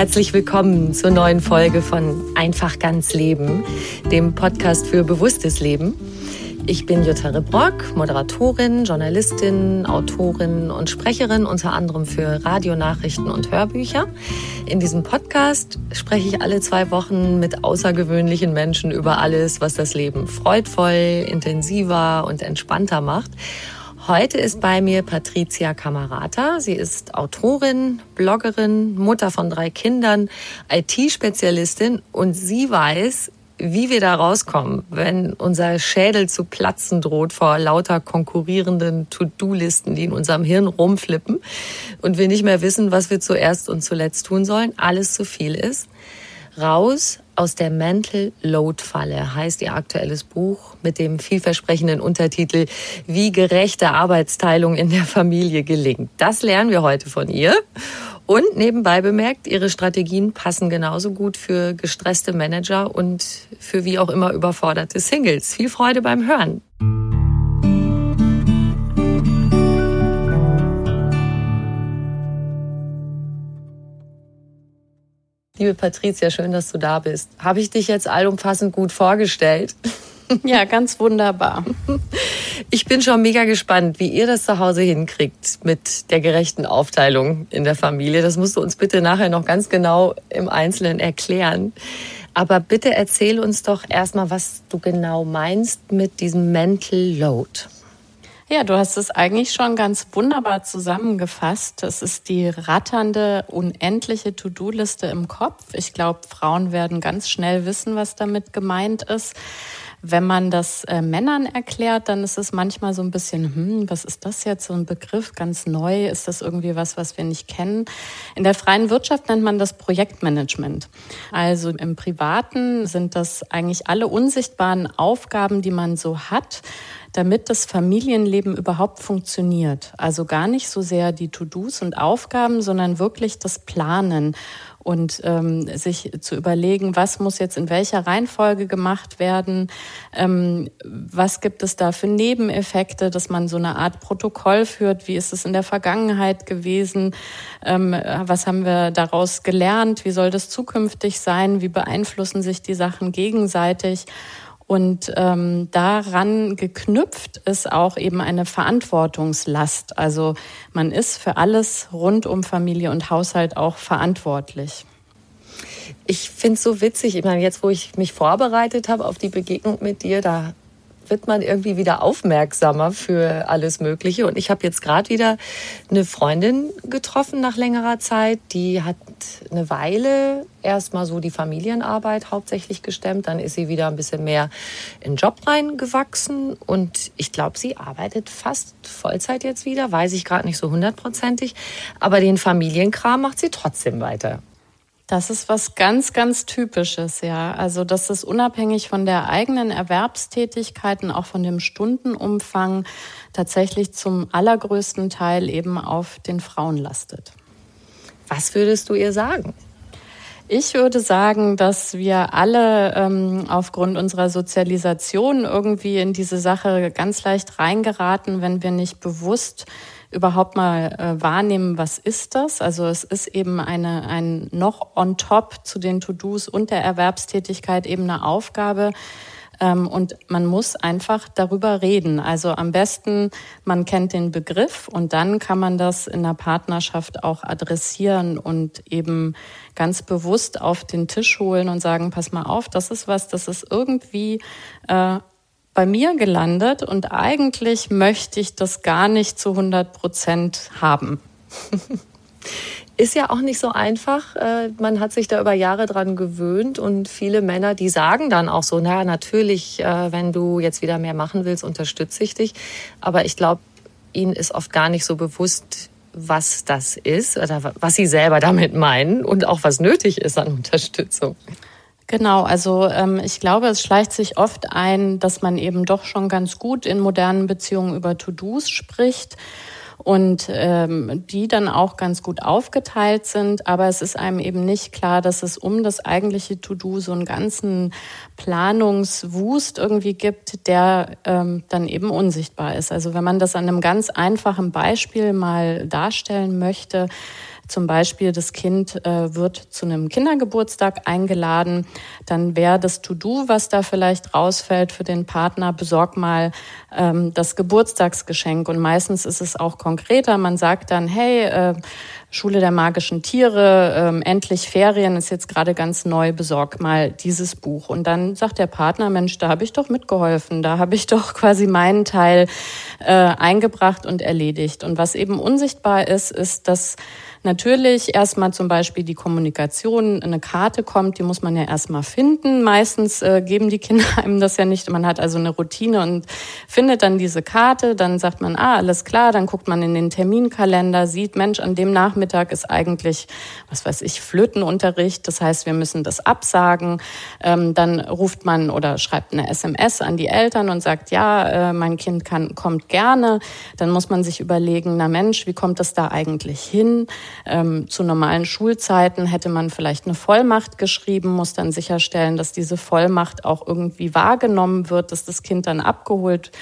Herzlich willkommen zur neuen Folge von Einfach ganz Leben, dem Podcast für bewusstes Leben. Ich bin Jutta Rebrock, Moderatorin, Journalistin, Autorin und Sprecherin unter anderem für Radionachrichten und Hörbücher. In diesem Podcast spreche ich alle zwei Wochen mit außergewöhnlichen Menschen über alles, was das Leben freudvoll, intensiver und entspannter macht. Heute ist bei mir Patricia Camarata. Sie ist Autorin, Bloggerin, Mutter von drei Kindern, IT-Spezialistin und sie weiß, wie wir da rauskommen, wenn unser Schädel zu platzen droht vor lauter konkurrierenden To-Do-Listen, die in unserem Hirn rumflippen und wir nicht mehr wissen, was wir zuerst und zuletzt tun sollen, alles zu viel ist. Raus aus der Mental Load Falle heißt ihr aktuelles Buch mit dem vielversprechenden Untertitel Wie gerechte Arbeitsteilung in der Familie gelingt. Das lernen wir heute von ihr. Und nebenbei bemerkt, ihre Strategien passen genauso gut für gestresste Manager und für wie auch immer überforderte Singles. Viel Freude beim Hören. Liebe Patricia, schön, dass du da bist. Habe ich dich jetzt allumfassend gut vorgestellt? Ja, ganz wunderbar. Ich bin schon mega gespannt, wie ihr das zu Hause hinkriegt mit der gerechten Aufteilung in der Familie. Das musst du uns bitte nachher noch ganz genau im Einzelnen erklären. Aber bitte erzähl uns doch erstmal, was du genau meinst mit diesem Mental Load. Ja, du hast es eigentlich schon ganz wunderbar zusammengefasst. Es ist die ratternde, unendliche To-Do-Liste im Kopf. Ich glaube, Frauen werden ganz schnell wissen, was damit gemeint ist. Wenn man das äh, Männern erklärt, dann ist es manchmal so ein bisschen, hm, was ist das jetzt, so ein Begriff, ganz neu, ist das irgendwie was, was wir nicht kennen? In der freien Wirtschaft nennt man das Projektmanagement. Also im Privaten sind das eigentlich alle unsichtbaren Aufgaben, die man so hat, damit das Familienleben überhaupt funktioniert. Also gar nicht so sehr die To-Dos und Aufgaben, sondern wirklich das Planen und ähm, sich zu überlegen, was muss jetzt in welcher Reihenfolge gemacht werden, ähm, was gibt es da für Nebeneffekte, dass man so eine Art Protokoll führt, wie ist es in der Vergangenheit gewesen, ähm, was haben wir daraus gelernt, wie soll das zukünftig sein, wie beeinflussen sich die Sachen gegenseitig. Und ähm, daran geknüpft ist auch eben eine Verantwortungslast. Also man ist für alles rund um Familie und Haushalt auch verantwortlich. Ich finde es so witzig. Ich meine, jetzt, wo ich mich vorbereitet habe auf die Begegnung mit dir, da wird man irgendwie wieder aufmerksamer für alles Mögliche. Und ich habe jetzt gerade wieder eine Freundin getroffen nach längerer Zeit. Die hat eine Weile erstmal so die Familienarbeit hauptsächlich gestemmt. Dann ist sie wieder ein bisschen mehr in den Job reingewachsen. Und ich glaube, sie arbeitet fast Vollzeit jetzt wieder. Weiß ich gerade nicht so hundertprozentig. Aber den Familienkram macht sie trotzdem weiter. Das ist was ganz, ganz Typisches, ja. Also, dass es unabhängig von der eigenen Erwerbstätigkeit und auch von dem Stundenumfang tatsächlich zum allergrößten Teil eben auf den Frauen lastet. Was würdest du ihr sagen? Ich würde sagen, dass wir alle ähm, aufgrund unserer Sozialisation irgendwie in diese Sache ganz leicht reingeraten, wenn wir nicht bewusst überhaupt mal äh, wahrnehmen, was ist das? Also es ist eben eine, ein noch on top zu den To-Dos und der Erwerbstätigkeit eben eine Aufgabe, ähm, und man muss einfach darüber reden. Also am besten, man kennt den Begriff und dann kann man das in der Partnerschaft auch adressieren und eben ganz bewusst auf den Tisch holen und sagen, pass mal auf, das ist was, das ist irgendwie äh, bei mir gelandet und eigentlich möchte ich das gar nicht zu 100 Prozent haben. Ist ja auch nicht so einfach. Äh, man hat sich da über Jahre dran gewöhnt und viele Männer, die sagen dann auch so, na natürlich, äh, wenn du jetzt wieder mehr machen willst, unterstütze ich dich. Aber ich glaube, ihnen ist oft gar nicht so bewusst, was das ist oder was sie selber damit meinen und auch was nötig ist an Unterstützung. Genau, also ähm, ich glaube, es schleicht sich oft ein, dass man eben doch schon ganz gut in modernen Beziehungen über To-Dos spricht und ähm, die dann auch ganz gut aufgeteilt sind. Aber es ist einem eben nicht klar, dass es um das eigentliche To-Do so einen ganzen Planungswust irgendwie gibt, der ähm, dann eben unsichtbar ist. Also wenn man das an einem ganz einfachen Beispiel mal darstellen möchte, zum Beispiel das Kind äh, wird zu einem Kindergeburtstag eingeladen, dann wäre das To-Do, was da vielleicht rausfällt für den Partner, besorg mal ähm, das Geburtstagsgeschenk. Und meistens ist es auch konkreter. Man sagt dann, hey, äh, Schule der magischen Tiere, ähm, endlich Ferien ist jetzt gerade ganz neu, besorg mal dieses Buch. Und dann sagt der Partner, Mensch, da habe ich doch mitgeholfen, da habe ich doch quasi meinen Teil äh, eingebracht und erledigt. Und was eben unsichtbar ist, ist, dass Natürlich erstmal zum Beispiel die Kommunikation, eine Karte kommt, die muss man ja erstmal finden. Meistens äh, geben die Kinder einem das ja nicht. Man hat also eine Routine und findet dann diese Karte. Dann sagt man, ah, alles klar. Dann guckt man in den Terminkalender, sieht, Mensch, an dem Nachmittag ist eigentlich, was weiß ich, Flötenunterricht. Das heißt, wir müssen das absagen. Ähm, dann ruft man oder schreibt eine SMS an die Eltern und sagt, ja, äh, mein Kind kann, kommt gerne. Dann muss man sich überlegen, na Mensch, wie kommt das da eigentlich hin? Ähm, zu normalen Schulzeiten hätte man vielleicht eine Vollmacht geschrieben, muss dann sicherstellen, dass diese Vollmacht auch irgendwie wahrgenommen wird, dass das Kind dann abgeholt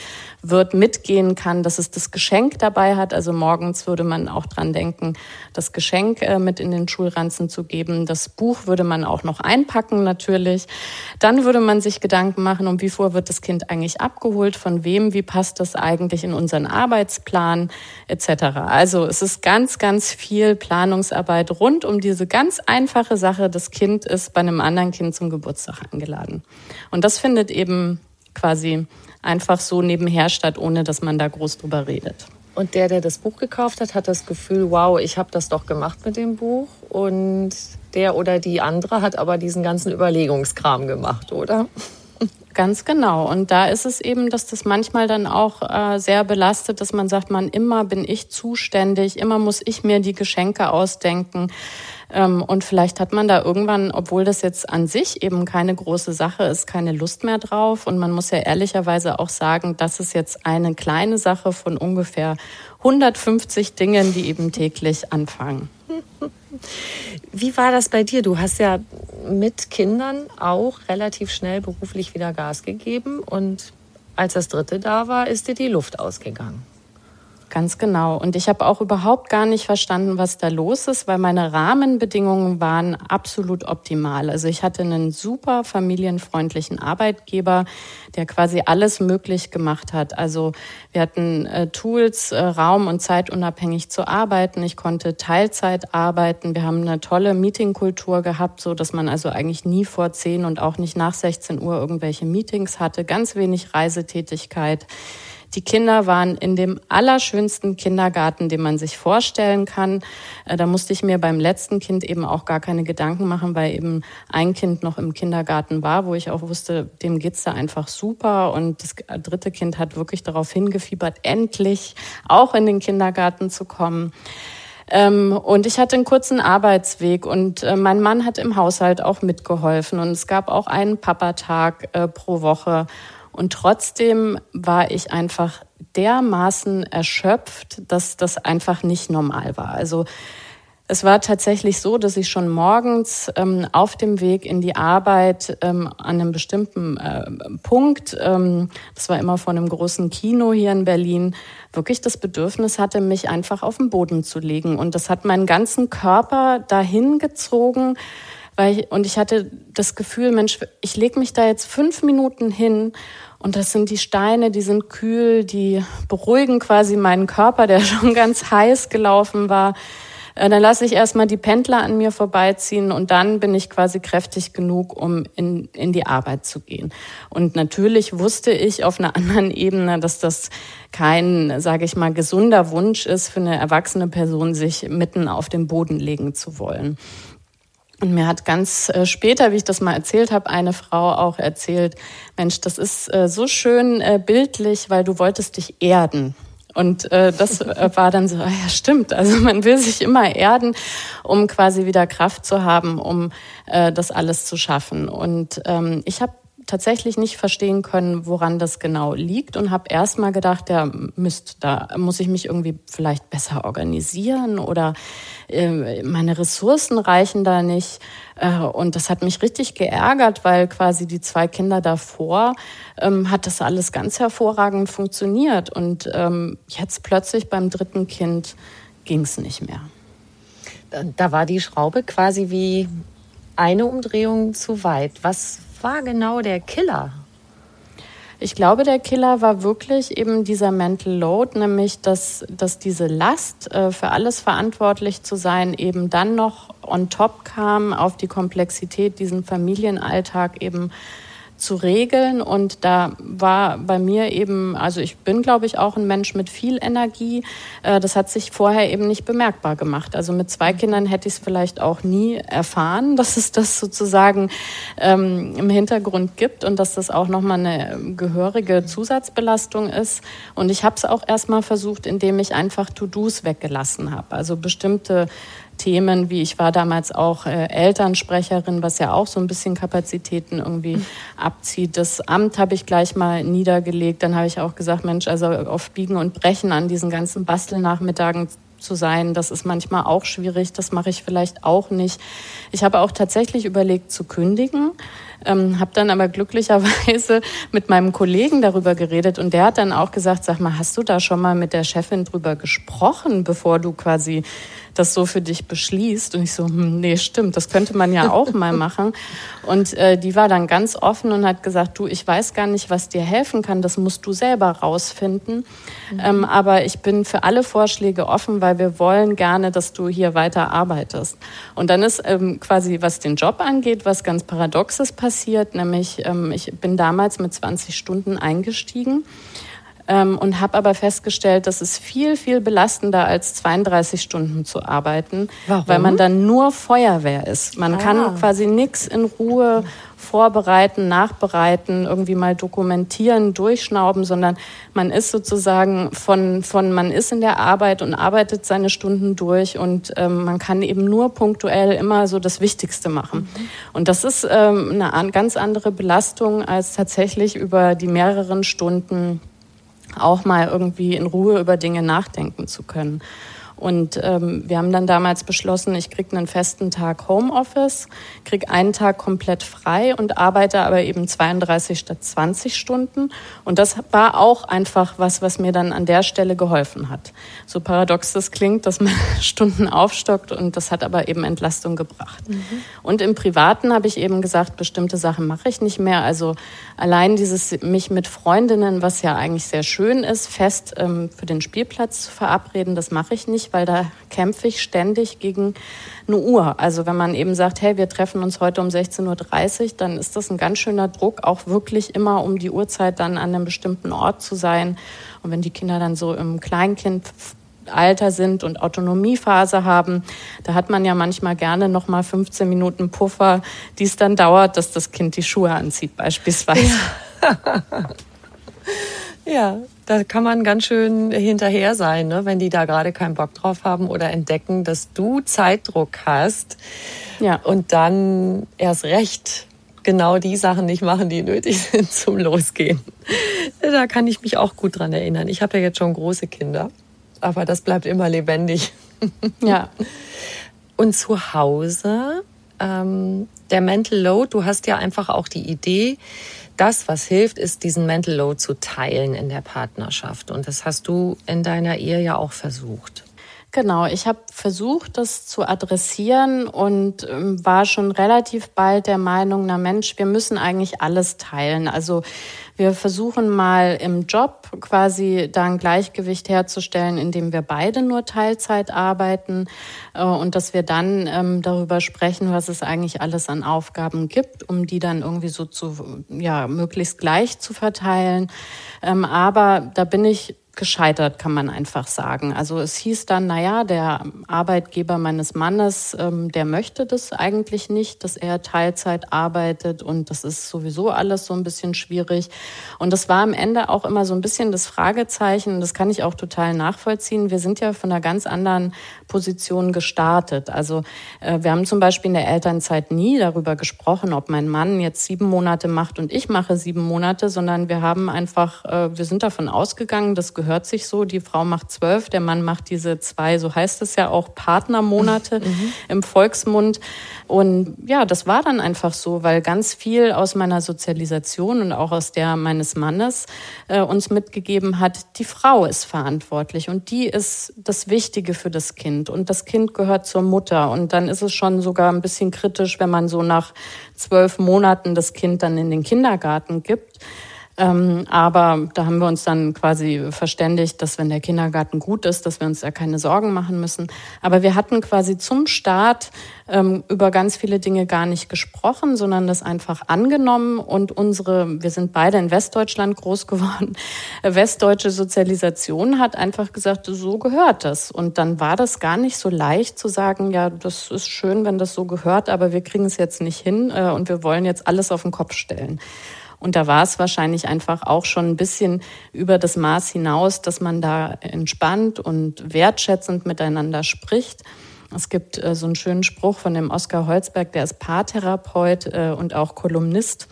wird, mitgehen kann, dass es das Geschenk dabei hat. Also morgens würde man auch dran denken, das Geschenk äh, mit in den Schulranzen zu geben. Das Buch würde man auch noch einpacken natürlich. Dann würde man sich Gedanken machen, um wie vor wird das Kind eigentlich abgeholt, von wem, wie passt das eigentlich in unseren Arbeitsplan etc. Also es ist ganz, ganz viel Planungsarbeit rund um diese ganz einfache Sache, das Kind ist bei einem anderen Kind zum Geburtstag eingeladen. Und das findet eben quasi einfach so nebenher statt, ohne dass man da groß drüber redet. Und der, der das Buch gekauft hat, hat das Gefühl, wow, ich habe das doch gemacht mit dem Buch. Und der oder die andere hat aber diesen ganzen Überlegungskram gemacht, oder? Ganz genau. Und da ist es eben, dass das manchmal dann auch äh, sehr belastet, dass man sagt, man immer bin ich zuständig, immer muss ich mir die Geschenke ausdenken. Ähm, und vielleicht hat man da irgendwann, obwohl das jetzt an sich eben keine große Sache ist, keine Lust mehr drauf. Und man muss ja ehrlicherweise auch sagen, das ist jetzt eine kleine Sache von ungefähr 150 Dingen, die eben täglich anfangen. Wie war das bei dir? Du hast ja mit Kindern auch relativ schnell beruflich wieder Gas gegeben und als das dritte da war, ist dir die Luft ausgegangen. Ganz genau. Und ich habe auch überhaupt gar nicht verstanden, was da los ist, weil meine Rahmenbedingungen waren absolut optimal. Also ich hatte einen super familienfreundlichen Arbeitgeber, der quasi alles möglich gemacht hat. Also wir hatten äh, Tools, äh, Raum und Zeit unabhängig zu arbeiten. Ich konnte Teilzeit arbeiten. Wir haben eine tolle Meetingkultur gehabt, so dass man also eigentlich nie vor 10 und auch nicht nach 16 Uhr irgendwelche Meetings hatte. Ganz wenig Reisetätigkeit. Die Kinder waren in dem allerschönsten Kindergarten, den man sich vorstellen kann. Äh, da musste ich mir beim letzten Kind eben auch gar keine Gedanken machen, weil eben ein Kind noch im Kindergarten war, wo ich auch wusste, dem geht's da einfach super. Und das dritte Kind hat wirklich darauf hingefiebert, endlich auch in den Kindergarten zu kommen. Ähm, und ich hatte einen kurzen Arbeitsweg und äh, mein Mann hat im Haushalt auch mitgeholfen und es gab auch einen Papatag äh, pro Woche. Und trotzdem war ich einfach dermaßen erschöpft, dass das einfach nicht normal war. Also es war tatsächlich so, dass ich schon morgens ähm, auf dem Weg in die Arbeit ähm, an einem bestimmten äh, Punkt, ähm, das war immer vor einem großen Kino hier in Berlin, wirklich das Bedürfnis hatte, mich einfach auf den Boden zu legen. Und das hat meinen ganzen Körper dahin gezogen. Weil ich, und ich hatte das Gefühl, Mensch, ich lege mich da jetzt fünf Minuten hin und das sind die Steine, die sind kühl, die beruhigen quasi meinen Körper, der schon ganz heiß gelaufen war. Äh, dann lasse ich erstmal die Pendler an mir vorbeiziehen und dann bin ich quasi kräftig genug, um in, in die Arbeit zu gehen. Und natürlich wusste ich auf einer anderen Ebene, dass das kein, sage ich mal, gesunder Wunsch ist für eine erwachsene Person, sich mitten auf den Boden legen zu wollen. Und mir hat ganz äh, später, wie ich das mal erzählt habe, eine Frau auch erzählt, Mensch, das ist äh, so schön äh, bildlich, weil du wolltest dich erden. Und äh, das äh, war dann so, ah ja stimmt, also man will sich immer erden, um quasi wieder Kraft zu haben, um äh, das alles zu schaffen. Und ähm, ich habe tatsächlich nicht verstehen können, woran das genau liegt und habe erst mal gedacht, ja Mist, da muss ich mich irgendwie vielleicht besser organisieren oder äh, meine Ressourcen reichen da nicht. Äh, und das hat mich richtig geärgert, weil quasi die zwei Kinder davor ähm, hat das alles ganz hervorragend funktioniert. Und ähm, jetzt plötzlich beim dritten Kind ging es nicht mehr. Da war die Schraube quasi wie eine Umdrehung zu weit. Was war genau der Killer? Ich glaube, der Killer war wirklich eben dieser Mental Load, nämlich dass, dass diese Last, äh, für alles verantwortlich zu sein, eben dann noch on top kam auf die Komplexität, diesen Familienalltag eben zu regeln. Und da war bei mir eben, also ich bin, glaube ich, auch ein Mensch mit viel Energie. Äh, das hat sich vorher eben nicht bemerkbar gemacht. Also mit zwei Kindern hätte ich es vielleicht auch nie erfahren, dass es das sozusagen ähm, im Hintergrund gibt und dass das auch nochmal eine gehörige Zusatzbelastung ist. Und ich habe es auch erstmal versucht, indem ich einfach To-Dos weggelassen habe. Also bestimmte Themen, wie ich war damals auch äh, Elternsprecherin, was ja auch so ein bisschen Kapazitäten irgendwie mhm. abzieht. Das Amt habe ich gleich mal niedergelegt. Dann habe ich auch gesagt, Mensch, also auf Biegen und Brechen an diesen ganzen Bastelnachmittagen zu sein, das ist manchmal auch schwierig. Das mache ich vielleicht auch nicht. Ich habe auch tatsächlich überlegt zu kündigen. Ähm, habe dann aber glücklicherweise mit meinem Kollegen darüber geredet und der hat dann auch gesagt, sag mal, hast du da schon mal mit der Chefin drüber gesprochen, bevor du quasi das so für dich beschließt. Und ich so, hm, nee, stimmt, das könnte man ja auch mal machen. Und äh, die war dann ganz offen und hat gesagt, du, ich weiß gar nicht, was dir helfen kann, das musst du selber rausfinden. Mhm. Ähm, aber ich bin für alle Vorschläge offen, weil wir wollen gerne, dass du hier weiter arbeitest. Und dann ist ähm, quasi, was den Job angeht, was ganz Paradoxes passiert, nämlich ähm, ich bin damals mit 20 Stunden eingestiegen ähm, und habe aber festgestellt, das ist viel, viel belastender als 32 Stunden zu arbeiten, Warum? weil man dann nur Feuerwehr ist. Man ah. kann quasi nichts in Ruhe vorbereiten, nachbereiten, irgendwie mal dokumentieren, durchschnauben, sondern man ist sozusagen von, von man ist in der Arbeit und arbeitet seine Stunden durch und ähm, man kann eben nur punktuell immer so das Wichtigste machen. Mhm. Und das ist ähm, eine ganz andere Belastung als tatsächlich über die mehreren Stunden auch mal irgendwie in Ruhe über Dinge nachdenken zu können. Und ähm, wir haben dann damals beschlossen, ich kriege einen festen Tag Homeoffice, kriege einen Tag komplett frei und arbeite aber eben 32 statt 20 Stunden. Und das war auch einfach was, was mir dann an der Stelle geholfen hat. So paradox das klingt, dass man Stunden aufstockt und das hat aber eben Entlastung gebracht. Mhm. Und im Privaten habe ich eben gesagt, bestimmte Sachen mache ich nicht mehr. Also allein dieses mich mit Freundinnen, was ja eigentlich sehr schön ist, fest ähm, für den Spielplatz zu verabreden, das mache ich nicht weil da kämpfe ich ständig gegen eine Uhr. Also wenn man eben sagt, hey, wir treffen uns heute um 16.30 Uhr, dann ist das ein ganz schöner Druck, auch wirklich immer um die Uhrzeit dann an einem bestimmten Ort zu sein. Und wenn die Kinder dann so im Kleinkindalter sind und Autonomiephase haben, da hat man ja manchmal gerne noch mal 15 Minuten Puffer, die es dann dauert, dass das Kind die Schuhe anzieht beispielsweise. Ja. Ja, da kann man ganz schön hinterher sein, ne? wenn die da gerade keinen Bock drauf haben oder entdecken, dass du Zeitdruck hast. Ja. Und dann erst recht genau die Sachen nicht machen, die nötig sind zum Losgehen. Da kann ich mich auch gut dran erinnern. Ich habe ja jetzt schon große Kinder, aber das bleibt immer lebendig. Ja. Und zu Hause, ähm, der Mental Load, du hast ja einfach auch die Idee, das, was hilft, ist, diesen Mental Load zu teilen in der Partnerschaft. Und das hast du in deiner Ehe ja auch versucht. Genau, ich habe versucht, das zu adressieren und ähm, war schon relativ bald der Meinung, na Mensch, wir müssen eigentlich alles teilen. Also wir versuchen mal im Job quasi da ein Gleichgewicht herzustellen, indem wir beide nur Teilzeit arbeiten äh, und dass wir dann ähm, darüber sprechen, was es eigentlich alles an Aufgaben gibt, um die dann irgendwie so zu, ja, möglichst gleich zu verteilen. Ähm, aber da bin ich gescheitert, kann man einfach sagen. Also es hieß dann, naja, der Arbeitgeber meines Mannes, ähm, der möchte das eigentlich nicht, dass er Teilzeit arbeitet und das ist sowieso alles so ein bisschen schwierig. Und das war am Ende auch immer so ein bisschen das Fragezeichen, das kann ich auch total nachvollziehen. Wir sind ja von einer ganz anderen Position gestartet. Also äh, wir haben zum Beispiel in der Elternzeit nie darüber gesprochen, ob mein Mann jetzt sieben Monate macht und ich mache sieben Monate, sondern wir haben einfach, äh, wir sind davon ausgegangen, das gehört gehört sich so. Die Frau macht zwölf, der Mann macht diese zwei, so heißt es ja auch, Partnermonate mhm. im Volksmund. Und ja, das war dann einfach so, weil ganz viel aus meiner Sozialisation und auch aus der meines Mannes äh, uns mitgegeben hat, die Frau ist verantwortlich und die ist das Wichtige für das Kind und das Kind gehört zur Mutter. Und dann ist es schon sogar ein bisschen kritisch, wenn man so nach zwölf Monaten das Kind dann in den Kindergarten gibt. Ähm, aber da haben wir uns dann quasi verständigt, dass wenn der Kindergarten gut ist, dass wir uns da keine Sorgen machen müssen. Aber wir hatten quasi zum Start ähm, über ganz viele Dinge gar nicht gesprochen, sondern das einfach angenommen und unsere, wir sind beide in Westdeutschland groß geworden, westdeutsche Sozialisation hat einfach gesagt, so gehört das. Und dann war das gar nicht so leicht zu sagen, ja, das ist schön, wenn das so gehört, aber wir kriegen es jetzt nicht hin äh, und wir wollen jetzt alles auf den Kopf stellen. Und da war es wahrscheinlich einfach auch schon ein bisschen über das Maß hinaus, dass man da entspannt und wertschätzend miteinander spricht. Es gibt äh, so einen schönen Spruch von dem Oskar Holzberg, der ist Paartherapeut äh, und auch Kolumnist,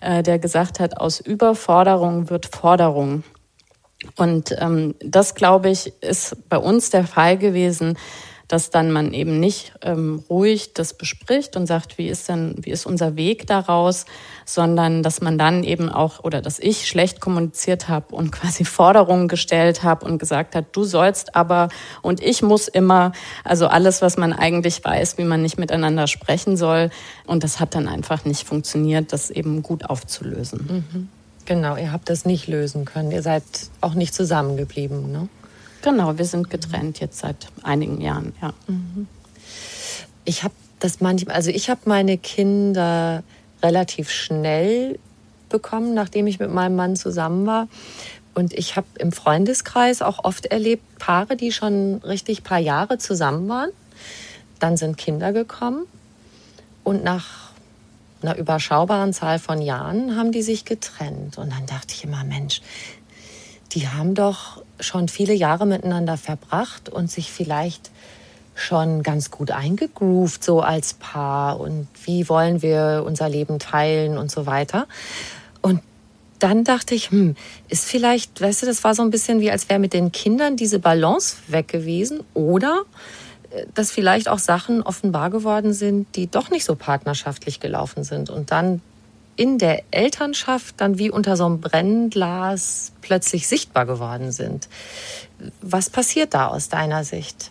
äh, der gesagt hat, aus Überforderung wird Forderung. Und ähm, das, glaube ich, ist bei uns der Fall gewesen, dass dann man eben nicht ähm, ruhig das bespricht und sagt, wie ist denn, wie ist unser Weg daraus, sondern dass man dann eben auch oder dass ich schlecht kommuniziert habe und quasi Forderungen gestellt habe und gesagt hat, du sollst aber und ich muss immer, also alles, was man eigentlich weiß, wie man nicht miteinander sprechen soll. Und das hat dann einfach nicht funktioniert, das eben gut aufzulösen. Mhm. Genau, ihr habt das nicht lösen können. Ihr seid auch nicht zusammengeblieben, ne? Genau, wir sind getrennt jetzt seit einigen Jahren, ja. Mhm. Ich habe das manchmal, also ich habe meine Kinder relativ schnell bekommen, nachdem ich mit meinem Mann zusammen war. Und ich habe im Freundeskreis auch oft erlebt, Paare, die schon richtig paar Jahre zusammen waren. Dann sind Kinder gekommen und nach einer überschaubaren Zahl von Jahren haben die sich getrennt. Und dann dachte ich immer, Mensch, die haben doch schon viele Jahre miteinander verbracht und sich vielleicht schon ganz gut eingegroovt, so als Paar und wie wollen wir unser Leben teilen und so weiter. Und dann dachte ich, hm, ist vielleicht, weißt du, das war so ein bisschen wie, als wäre mit den Kindern diese Balance weg gewesen oder äh, dass vielleicht auch Sachen offenbar geworden sind, die doch nicht so partnerschaftlich gelaufen sind und dann in der Elternschaft dann wie unter so einem Brennglas plötzlich sichtbar geworden sind. Was passiert da aus deiner Sicht?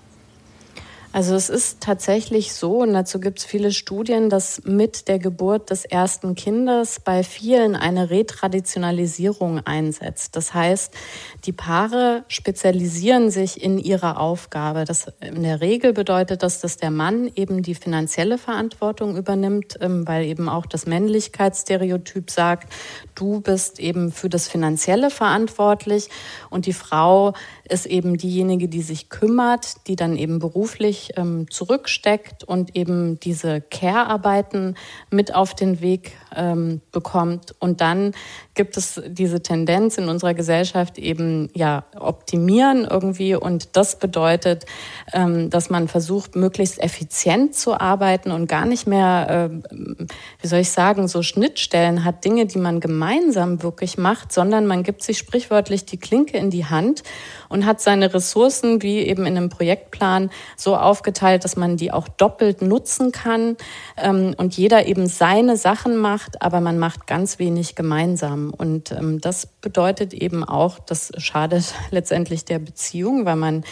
Also es ist tatsächlich so, und dazu gibt es viele Studien, dass mit der Geburt des ersten Kindes bei vielen eine Retraditionalisierung einsetzt. Das heißt, die Paare spezialisieren sich in ihrer Aufgabe. Das in der Regel bedeutet das, dass der Mann eben die finanzielle Verantwortung übernimmt, ähm, weil eben auch das Männlichkeitsstereotyp sagt, du bist eben für das Finanzielle verantwortlich und die Frau ist eben diejenige, die sich kümmert, die dann eben beruflich ähm, zurücksteckt und eben diese Care-Arbeiten mit auf den Weg ähm, bekommt. Und dann gibt es diese Tendenz in unserer Gesellschaft eben ja optimieren irgendwie und das bedeutet, ähm, dass man versucht möglichst effizient zu arbeiten und gar nicht mehr, äh, wie soll ich sagen, so Schnittstellen hat Dinge, die man gemeinsam wirklich macht, sondern man gibt sich sprichwörtlich die Klinke in die Hand und hat seine Ressourcen wie eben in einem Projektplan so aufgeteilt, dass man die auch doppelt nutzen kann ähm, und jeder eben seine Sachen macht, aber man macht ganz wenig gemeinsam. Und ähm, das bedeutet eben auch, das schadet letztendlich der Beziehung, weil man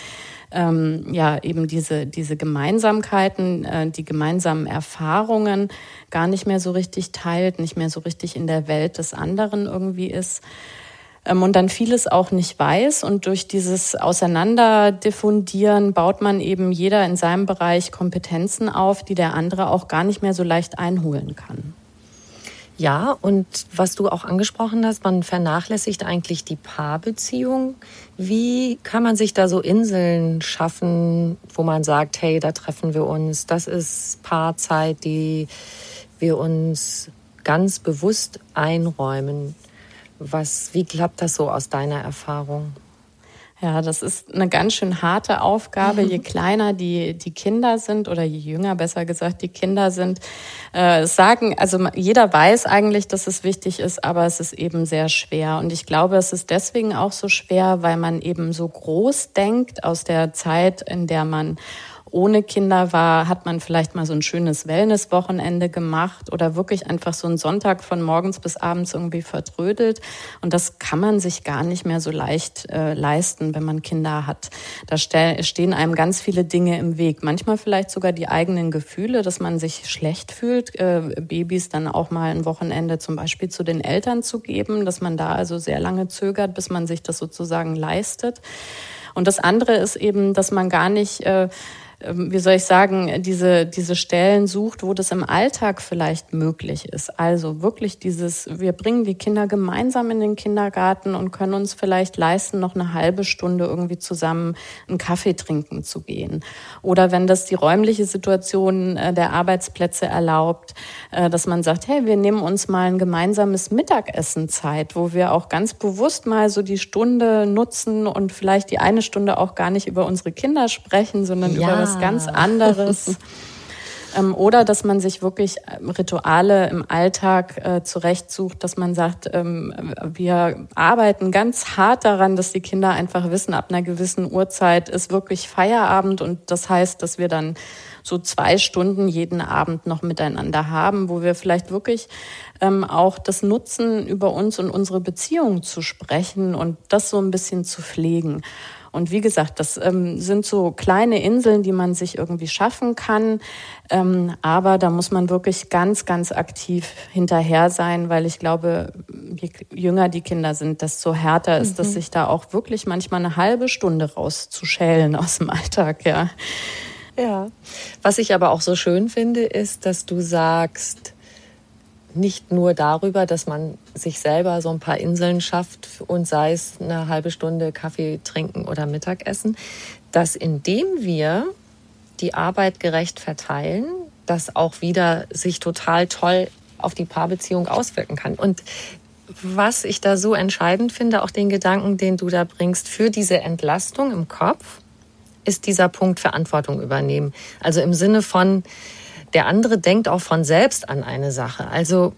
ähm, ja eben diese, diese Gemeinsamkeiten, äh, die gemeinsamen Erfahrungen gar nicht mehr so richtig teilt, nicht mehr so richtig in der Welt des anderen irgendwie ist und dann vieles auch nicht weiß. Und durch dieses Auseinanderdiffundieren baut man eben jeder in seinem Bereich Kompetenzen auf, die der andere auch gar nicht mehr so leicht einholen kann. Ja, und was du auch angesprochen hast, man vernachlässigt eigentlich die Paarbeziehung. Wie kann man sich da so Inseln schaffen, wo man sagt, hey, da treffen wir uns, das ist Paarzeit, die wir uns ganz bewusst einräumen. Was, wie klappt das so aus deiner Erfahrung? Ja, das ist eine ganz schön harte Aufgabe. Je kleiner die, die Kinder sind oder je jünger, besser gesagt, die Kinder sind, äh, sagen, also jeder weiß eigentlich, dass es wichtig ist, aber es ist eben sehr schwer. Und ich glaube, es ist deswegen auch so schwer, weil man eben so groß denkt aus der Zeit, in der man ohne Kinder war, hat man vielleicht mal so ein schönes Wellness-Wochenende gemacht oder wirklich einfach so einen Sonntag von morgens bis abends irgendwie vertrödelt. Und das kann man sich gar nicht mehr so leicht äh, leisten, wenn man Kinder hat. Da stehen einem ganz viele Dinge im Weg. Manchmal vielleicht sogar die eigenen Gefühle, dass man sich schlecht fühlt, äh, Babys dann auch mal ein Wochenende zum Beispiel zu den Eltern zu geben, dass man da also sehr lange zögert, bis man sich das sozusagen leistet. Und das andere ist eben, dass man gar nicht äh, wie soll ich sagen, diese, diese Stellen sucht, wo das im Alltag vielleicht möglich ist. Also wirklich dieses, wir bringen die Kinder gemeinsam in den Kindergarten und können uns vielleicht leisten, noch eine halbe Stunde irgendwie zusammen einen Kaffee trinken zu gehen. Oder wenn das die räumliche Situation äh, der Arbeitsplätze erlaubt, äh, dass man sagt, hey, wir nehmen uns mal ein gemeinsames Mittagessen Zeit, wo wir auch ganz bewusst mal so die Stunde nutzen und vielleicht die eine Stunde auch gar nicht über unsere Kinder sprechen, sondern ja. über was was ganz anderes. Ähm, oder dass man sich wirklich ähm, Rituale im Alltag äh, zurechtsucht, dass man sagt, ähm, wir arbeiten ganz hart daran, dass die Kinder einfach wissen, ab einer gewissen Uhrzeit ist wirklich Feierabend und das heißt, dass wir dann so zwei Stunden jeden Abend noch miteinander haben, wo wir vielleicht wirklich ähm, auch das nutzen, über uns und unsere Beziehungen zu sprechen und das so ein bisschen zu pflegen. Und wie gesagt, das ähm, sind so kleine Inseln, die man sich irgendwie schaffen kann. Ähm, aber da muss man wirklich ganz, ganz aktiv hinterher sein, weil ich glaube, je jünger die Kinder sind, desto härter ist es, mhm. sich da auch wirklich manchmal eine halbe Stunde rauszuschälen aus dem Alltag, ja. Ja. Was ich aber auch so schön finde, ist, dass du sagst, nicht nur darüber, dass man sich selber so ein paar Inseln schafft und sei es eine halbe Stunde Kaffee trinken oder Mittagessen, dass indem wir die Arbeit gerecht verteilen, das auch wieder sich total toll auf die Paarbeziehung auswirken kann. Und was ich da so entscheidend finde, auch den Gedanken, den du da bringst, für diese Entlastung im Kopf, ist dieser Punkt Verantwortung übernehmen. Also im Sinne von, der andere denkt auch von selbst an eine Sache. Also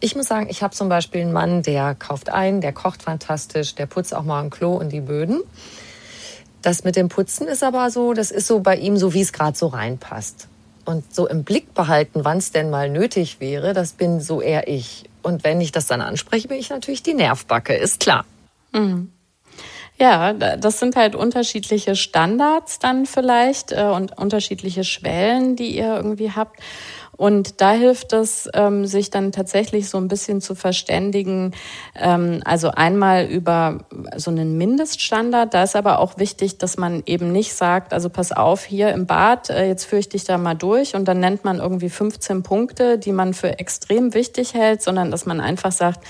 ich muss sagen, ich habe zum Beispiel einen Mann, der kauft ein, der kocht fantastisch, der putzt auch mal ein Klo und die Böden. Das mit dem Putzen ist aber so, das ist so bei ihm so, wie es gerade so reinpasst. Und so im Blick behalten, wann es denn mal nötig wäre, das bin so eher ich. Und wenn ich das dann anspreche, bin ich natürlich die Nervbacke, ist klar. Mhm. Ja, das sind halt unterschiedliche Standards dann vielleicht äh, und unterschiedliche Schwellen, die ihr irgendwie habt. Und da hilft es, ähm, sich dann tatsächlich so ein bisschen zu verständigen. Ähm, also einmal über so einen Mindeststandard. Da ist aber auch wichtig, dass man eben nicht sagt, also pass auf, hier im Bad, äh, jetzt führe ich dich da mal durch und dann nennt man irgendwie 15 Punkte, die man für extrem wichtig hält, sondern dass man einfach sagt,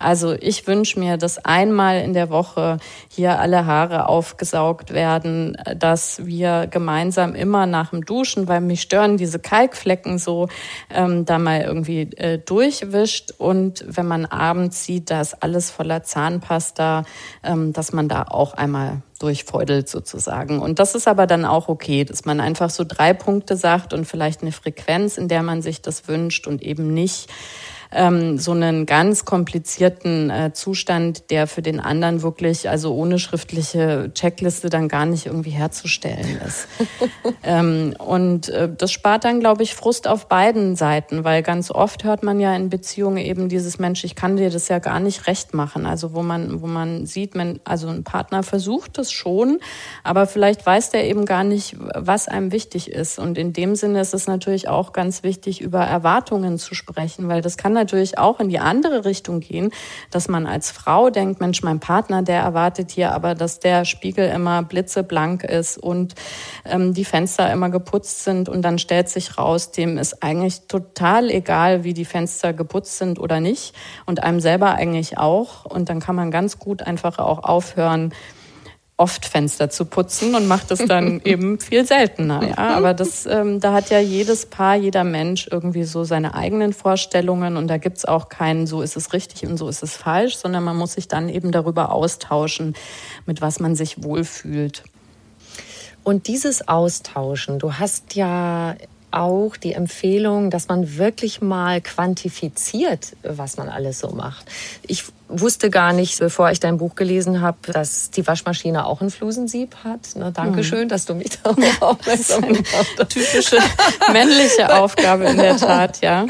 Also ich wünsche mir, dass einmal in der Woche hier alle Haare aufgesaugt werden, dass wir gemeinsam immer nach dem Duschen, weil mich stören diese Kalkflecken so, ähm, da mal irgendwie äh, durchwischt. Und wenn man abends sieht, da ist alles voller Zahnpasta, ähm, dass man da auch einmal durchfeudelt sozusagen. Und das ist aber dann auch okay, dass man einfach so drei Punkte sagt und vielleicht eine Frequenz, in der man sich das wünscht und eben nicht ähm, so einen ganz komplizierten äh, Zustand, der für den anderen wirklich, also ohne schriftliche Checkliste dann gar nicht irgendwie herzustellen ist. ähm, und äh, das spart dann, glaube ich, Frust auf beiden Seiten, weil ganz oft hört man ja in Beziehungen eben dieses Mensch, ich kann dir das ja gar nicht recht machen. Also wo man, wo man sieht, man, also ein Partner versucht das schon, aber vielleicht weiß der eben gar nicht, was einem wichtig ist. Und in dem Sinne ist es natürlich auch ganz wichtig, über Erwartungen zu sprechen, weil das kann natürlich auch in die andere Richtung gehen, dass man als Frau denkt, Mensch, mein Partner, der erwartet hier aber, dass der Spiegel immer blitzeblank ist und ähm, die Fenster immer geputzt sind und dann stellt sich raus, dem ist eigentlich total egal, wie die Fenster geputzt sind oder nicht und einem selber eigentlich auch. Und dann kann man ganz gut einfach auch aufhören, oft Fenster zu putzen und macht es dann eben viel seltener. Ja? Aber das, ähm, da hat ja jedes Paar, jeder Mensch irgendwie so seine eigenen Vorstellungen und da gibt's auch keinen, so ist es richtig und so ist es falsch, sondern man muss sich dann eben darüber austauschen, mit was man sich wohlfühlt. Und dieses Austauschen, du hast ja auch die Empfehlung, dass man wirklich mal quantifiziert, was man alles so macht. Ich wusste gar nicht, bevor ich dein Buch gelesen habe, dass die Waschmaschine auch ein Flusensieb hat. Na, Dankeschön, mhm. dass du mich darauf aufmerksam gemacht hast. Typische männliche Aufgabe in der Tat, ja.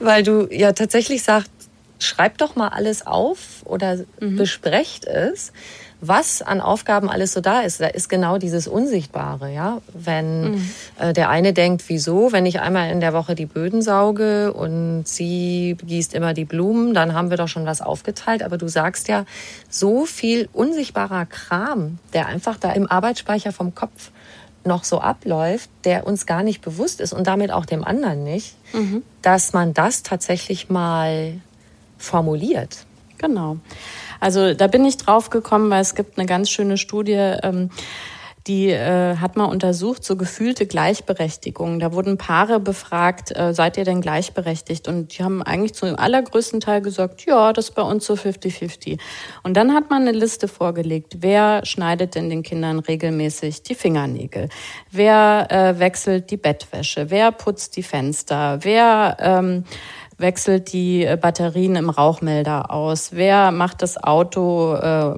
Weil du ja tatsächlich sagst, schreib doch mal alles auf oder mhm. besprecht es was an Aufgaben alles so da ist. Da ist genau dieses Unsichtbare, ja. Wenn mhm. äh, der eine denkt, wieso, wenn ich einmal in der Woche die Böden sauge und sie gießt immer die Blumen, dann haben wir doch schon was aufgeteilt. Aber du sagst ja, so viel unsichtbarer Kram, der einfach da im Arbeitsspeicher vom Kopf noch so abläuft, der uns gar nicht bewusst ist und damit auch dem anderen nicht, mhm. dass man das tatsächlich mal formuliert. Genau. Also da bin ich drauf gekommen, weil es gibt eine ganz schöne Studie, ähm, die äh, hat mal untersucht, so gefühlte Gleichberechtigung. Da wurden Paare befragt, äh, seid ihr denn gleichberechtigt? Und die haben eigentlich zum allergrößten Teil gesagt, ja, das ist bei uns so 50-50. Und dann hat man eine Liste vorgelegt, wer schneidet denn den Kindern regelmäßig die Fingernägel? Wer äh, wechselt die Bettwäsche? Wer putzt die Fenster? Wer... Ähm, wechselt die äh, Batterien im Rauchmelder aus? Wer macht das Auto äh,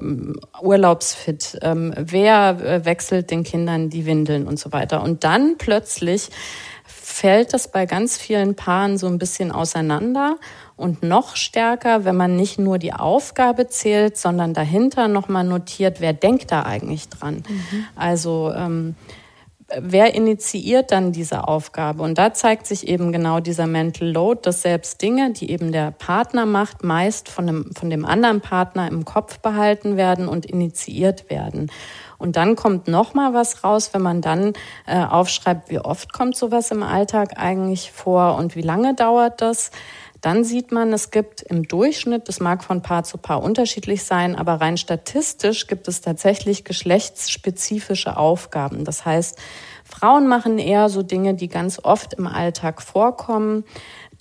urlaubsfit? Ähm, wer äh, wechselt den Kindern die Windeln und so weiter? Und dann plötzlich fällt das bei ganz vielen Paaren so ein bisschen auseinander und noch stärker, wenn man nicht nur die Aufgabe zählt, sondern dahinter nochmal notiert, wer denkt da eigentlich dran. Mhm. Also ähm, wer initiiert dann diese Aufgabe? Und da zeigt sich eben genau dieser Mental Load, dass selbst Dinge, die eben der Partner macht, meist von dem, von dem anderen Partner im Kopf behalten werden und initiiert werden. Und dann kommt noch mal was raus, wenn man dann äh, aufschreibt, wie oft kommt sowas im Alltag eigentlich vor und wie lange dauert das? Dann sieht man, es gibt im Durchschnitt, das mag von Paar zu Paar unterschiedlich sein, aber rein statistisch gibt es tatsächlich geschlechtsspezifische Aufgaben. Das heißt, Frauen machen eher so Dinge, die ganz oft im Alltag vorkommen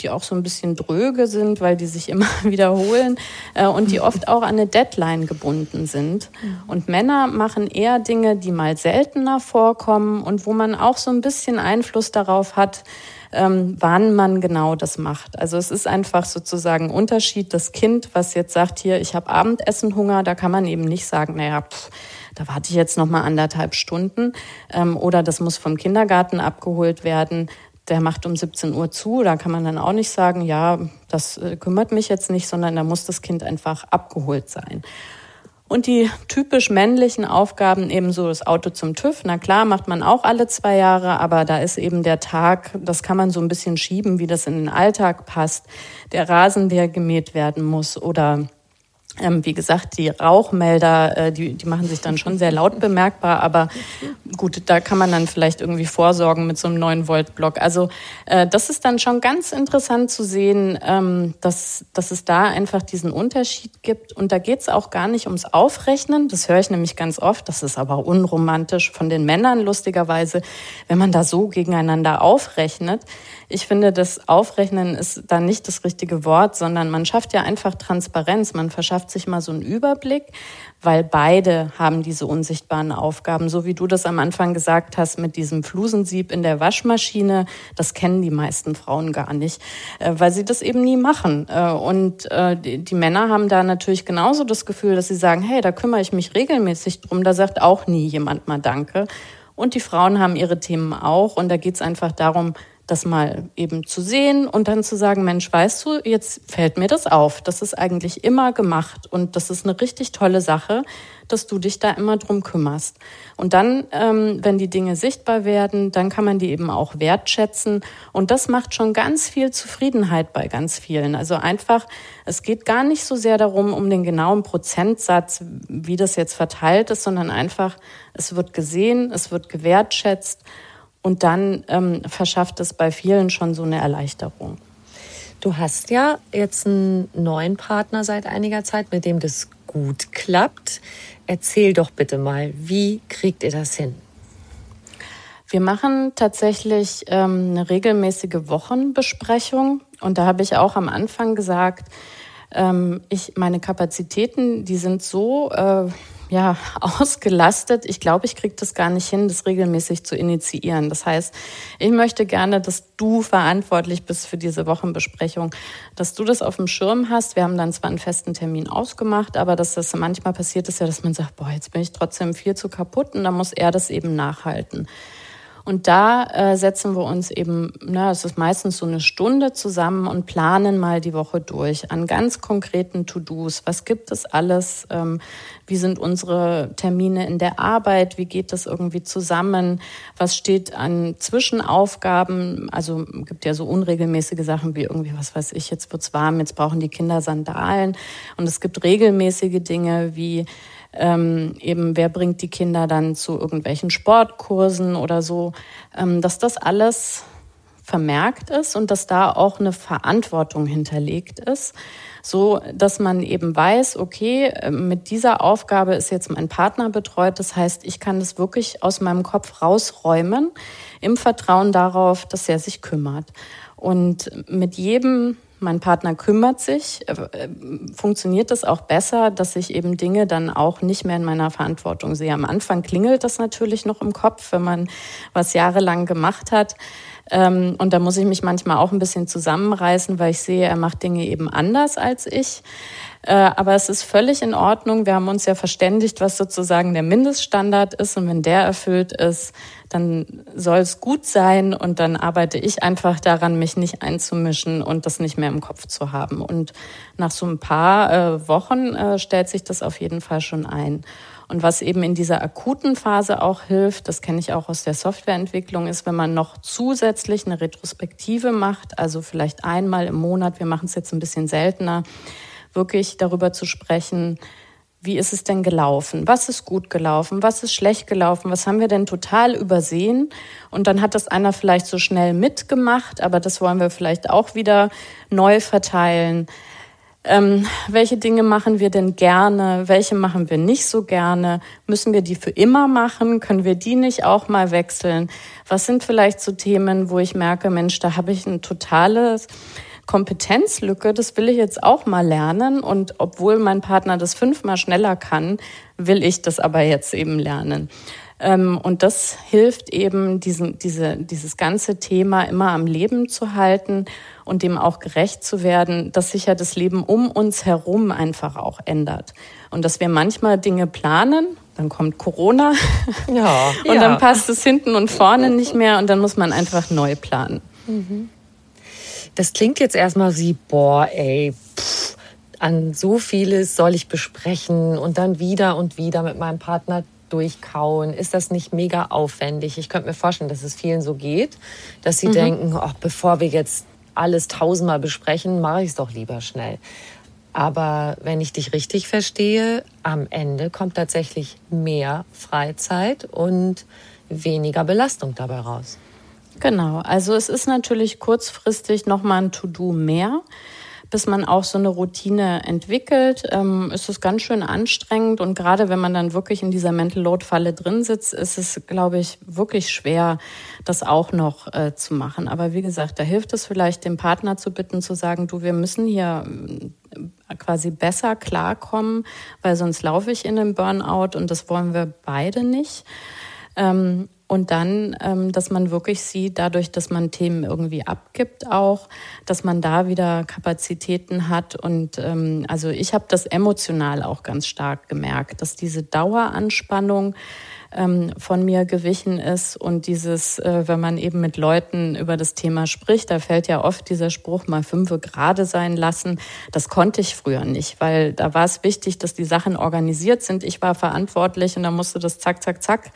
die auch so ein bisschen dröge sind, weil die sich immer wiederholen äh, und die oft auch an eine Deadline gebunden sind. Und Männer machen eher Dinge, die mal seltener vorkommen und wo man auch so ein bisschen Einfluss darauf hat, ähm, wann man genau das macht. Also es ist einfach sozusagen Unterschied. Das Kind, was jetzt sagt, hier, ich habe Abendessen Hunger, da kann man eben nicht sagen, naja, pff, da warte ich jetzt noch mal anderthalb Stunden ähm, oder das muss vom Kindergarten abgeholt werden. Der macht um 17 Uhr zu, da kann man dann auch nicht sagen, ja, das äh, kümmert mich jetzt nicht, sondern da muss das Kind einfach abgeholt sein. Und die typisch männlichen Aufgaben, ebenso das Auto zum TÜV, na klar, macht man auch alle zwei Jahre, aber da ist eben der Tag, das kann man so ein bisschen schieben, wie das in den Alltag passt. Der Rasen, der gemäht werden muss oder Ähm, wie gesagt, die Rauchmelder, äh, die, die machen sich dann schon sehr laut bemerkbar, aber gut, da kann man dann vielleicht irgendwie vorsorgen mit so einem 9-Volt-Block. Also äh, das ist dann schon ganz interessant zu sehen, ähm, dass, dass es da einfach diesen Unterschied gibt. Und da geht es auch gar nicht ums Aufrechnen, das höre ich nämlich ganz oft, das ist aber unromantisch von den Männern lustigerweise, wenn man da so gegeneinander aufrechnet. Ich finde, das Aufrechnen ist da nicht das richtige Wort, sondern man schafft ja einfach Transparenz, man verschafft sich mal so einen Überblick, weil beide haben diese unsichtbaren Aufgaben. So wie du das am Anfang gesagt hast mit diesem Flusensieb in der Waschmaschine, das kennen die meisten Frauen gar nicht, äh, weil sie das eben nie machen. Äh, und äh, die Männer haben da natürlich genauso das Gefühl, dass sie sagen, hey, da kümmere ich mich regelmäßig drum, da sagt auch nie jemand mal Danke. Und die Frauen haben ihre Themen auch. Und da geht es einfach darum, das mal eben zu sehen und dann zu sagen, Mensch, weißt du, jetzt fällt mir das auf. Das ist eigentlich immer gemacht und das ist eine richtig tolle Sache, dass du dich da immer drum kümmerst. Und dann, ähm, wenn die Dinge sichtbar werden, dann kann man die eben auch wertschätzen und das macht schon ganz viel Zufriedenheit bei ganz vielen. Also einfach, es geht gar nicht so sehr darum, um den genauen Prozentsatz, wie das jetzt verteilt ist, sondern einfach, es wird gesehen, es wird gewertschätzt und dann ähm, verschafft es bei vielen schon so eine Erleichterung. Du hast ja jetzt einen neuen Partner seit einiger Zeit, mit dem das gut klappt. Erzähl doch bitte mal, wie kriegt ihr das hin? Wir machen tatsächlich ähm, eine regelmäßige Wochenbesprechung. Und da habe ich auch am Anfang gesagt, ähm, ich, meine Kapazitäten, die sind so äh, ja, ausgelastet. Ich glaube, ich kriege das gar nicht hin, das regelmäßig zu initiieren. Das heißt, ich möchte gerne, dass du verantwortlich bist für diese Wochenbesprechung, dass du das auf dem Schirm hast. Wir haben dann zwar einen festen Termin ausgemacht, aber dass das manchmal passiert ist ja, dass man sagt, boah, jetzt bin ich trotzdem viel zu kaputt und dann muss er das eben nachhalten. Und da äh, setzen wir uns eben, na, es ist meistens so eine Stunde zusammen und planen mal die Woche durch an ganz konkreten To-Dos. Was gibt es alles? Ähm, wie sind unsere Termine in der Arbeit? Wie geht das irgendwie zusammen? Was steht an Zwischenaufgaben? Also gibt ja so unregelmäßige Sachen wie irgendwie, was weiß ich, jetzt wird's warm, jetzt brauchen die Kinder Sandalen. Und es gibt regelmäßige Dinge wie ähm, eben wer bringt die Kinder dann zu irgendwelchen Sportkursen oder so, ähm, dass das alles vermerkt ist und dass da auch eine Verantwortung hinterlegt ist, so dass man eben weiß, okay, ähm, mit dieser Aufgabe ist jetzt mein Partner betreut. Das heißt, ich kann das wirklich aus meinem Kopf rausräumen im Vertrauen darauf, dass er sich kümmert. Und mit jedem mein Partner kümmert sich, äh, funktioniert das auch besser, dass ich eben Dinge dann auch nicht mehr in meiner Verantwortung sehe. Am Anfang klingelt das natürlich noch im Kopf, wenn man was jahrelang gemacht hat. Ähm, und da muss ich mich manchmal auch ein bisschen zusammenreißen, weil ich sehe, er macht Dinge eben anders als ich. Äh, aber es ist völlig in Ordnung. Wir haben uns ja verständigt, was sozusagen der Mindeststandard ist. Und wenn der erfüllt ist, dann soll es gut sein. Und dann arbeite ich einfach daran, mich nicht einzumischen und das nicht mehr im Kopf zu haben. Und nach so ein paar äh, Wochen äh, stellt sich das auf jeden Fall schon ein. Und was eben in dieser akuten Phase auch hilft, das kenne ich auch aus der Softwareentwicklung, ist, wenn man noch zusätzlich eine Retrospektive macht, also vielleicht einmal im Monat, wir machen es jetzt ein bisschen seltener, wirklich darüber zu sprechen, wie ist es denn gelaufen? Was ist gut gelaufen? Was ist schlecht gelaufen? Was haben wir denn total übersehen? Und dann hat das einer vielleicht so schnell mitgemacht, aber das wollen wir vielleicht auch wieder neu verteilen. Ähm, welche Dinge machen wir denn gerne? Welche machen wir nicht so gerne? Müssen wir die für immer machen? Können wir die nicht auch mal wechseln? Was sind vielleicht so Themen, wo ich merke, Mensch, da habe ich ein totales Kompetenzlücke, das will ich jetzt auch mal lernen. Und obwohl mein Partner das fünfmal schneller kann, will ich das aber jetzt eben lernen. Ähm, und das hilft eben, diesen, diese, dieses ganze Thema immer am Leben zu halten und dem auch gerecht zu werden, dass sich ja das Leben um uns herum einfach auch ändert. Und dass wir manchmal Dinge planen, dann kommt Corona ja, und ja. dann passt es hinten und vorne nicht mehr und dann muss man einfach neu planen. Mhm. Das klingt jetzt erstmal wie, boah, ey, pff, an so vieles soll ich besprechen und dann wieder und wieder mit meinem Partner durchkauen. Ist das nicht mega aufwendig? Ich könnte mir vorstellen, dass es vielen so geht, dass sie mhm. denken, ach, bevor wir jetzt alles tausendmal besprechen, mache ich es doch lieber schnell. Aber wenn ich dich richtig verstehe, am Ende kommt tatsächlich mehr Freizeit und weniger Belastung dabei raus. Genau, also es ist natürlich kurzfristig nochmal ein To-Do mehr bis man auch so eine Routine entwickelt, ähm, ist es ganz schön anstrengend. Und gerade wenn man dann wirklich in dieser Mental Load Falle drin sitzt, ist es, glaube ich, wirklich schwer, das auch noch äh, zu machen. Aber wie gesagt, da hilft es vielleicht, den Partner zu bitten, zu sagen, du, wir müssen hier äh, quasi besser klarkommen, weil sonst laufe ich in den Burnout und das wollen wir beide nicht. Ähm, und dann, ähm, dass man wirklich sieht, dadurch, dass man Themen irgendwie abgibt auch, dass man da wieder Kapazitäten hat. Und ähm, also ich habe das emotional auch ganz stark gemerkt, dass diese Daueranspannung ähm, von mir gewichen ist. Und dieses, äh, wenn man eben mit Leuten über das Thema spricht, da fällt ja oft dieser Spruch mal fünfe gerade sein lassen. Das konnte ich früher nicht, weil da war es wichtig, dass die Sachen organisiert sind. Ich war verantwortlich und da musste das zack, zack, zack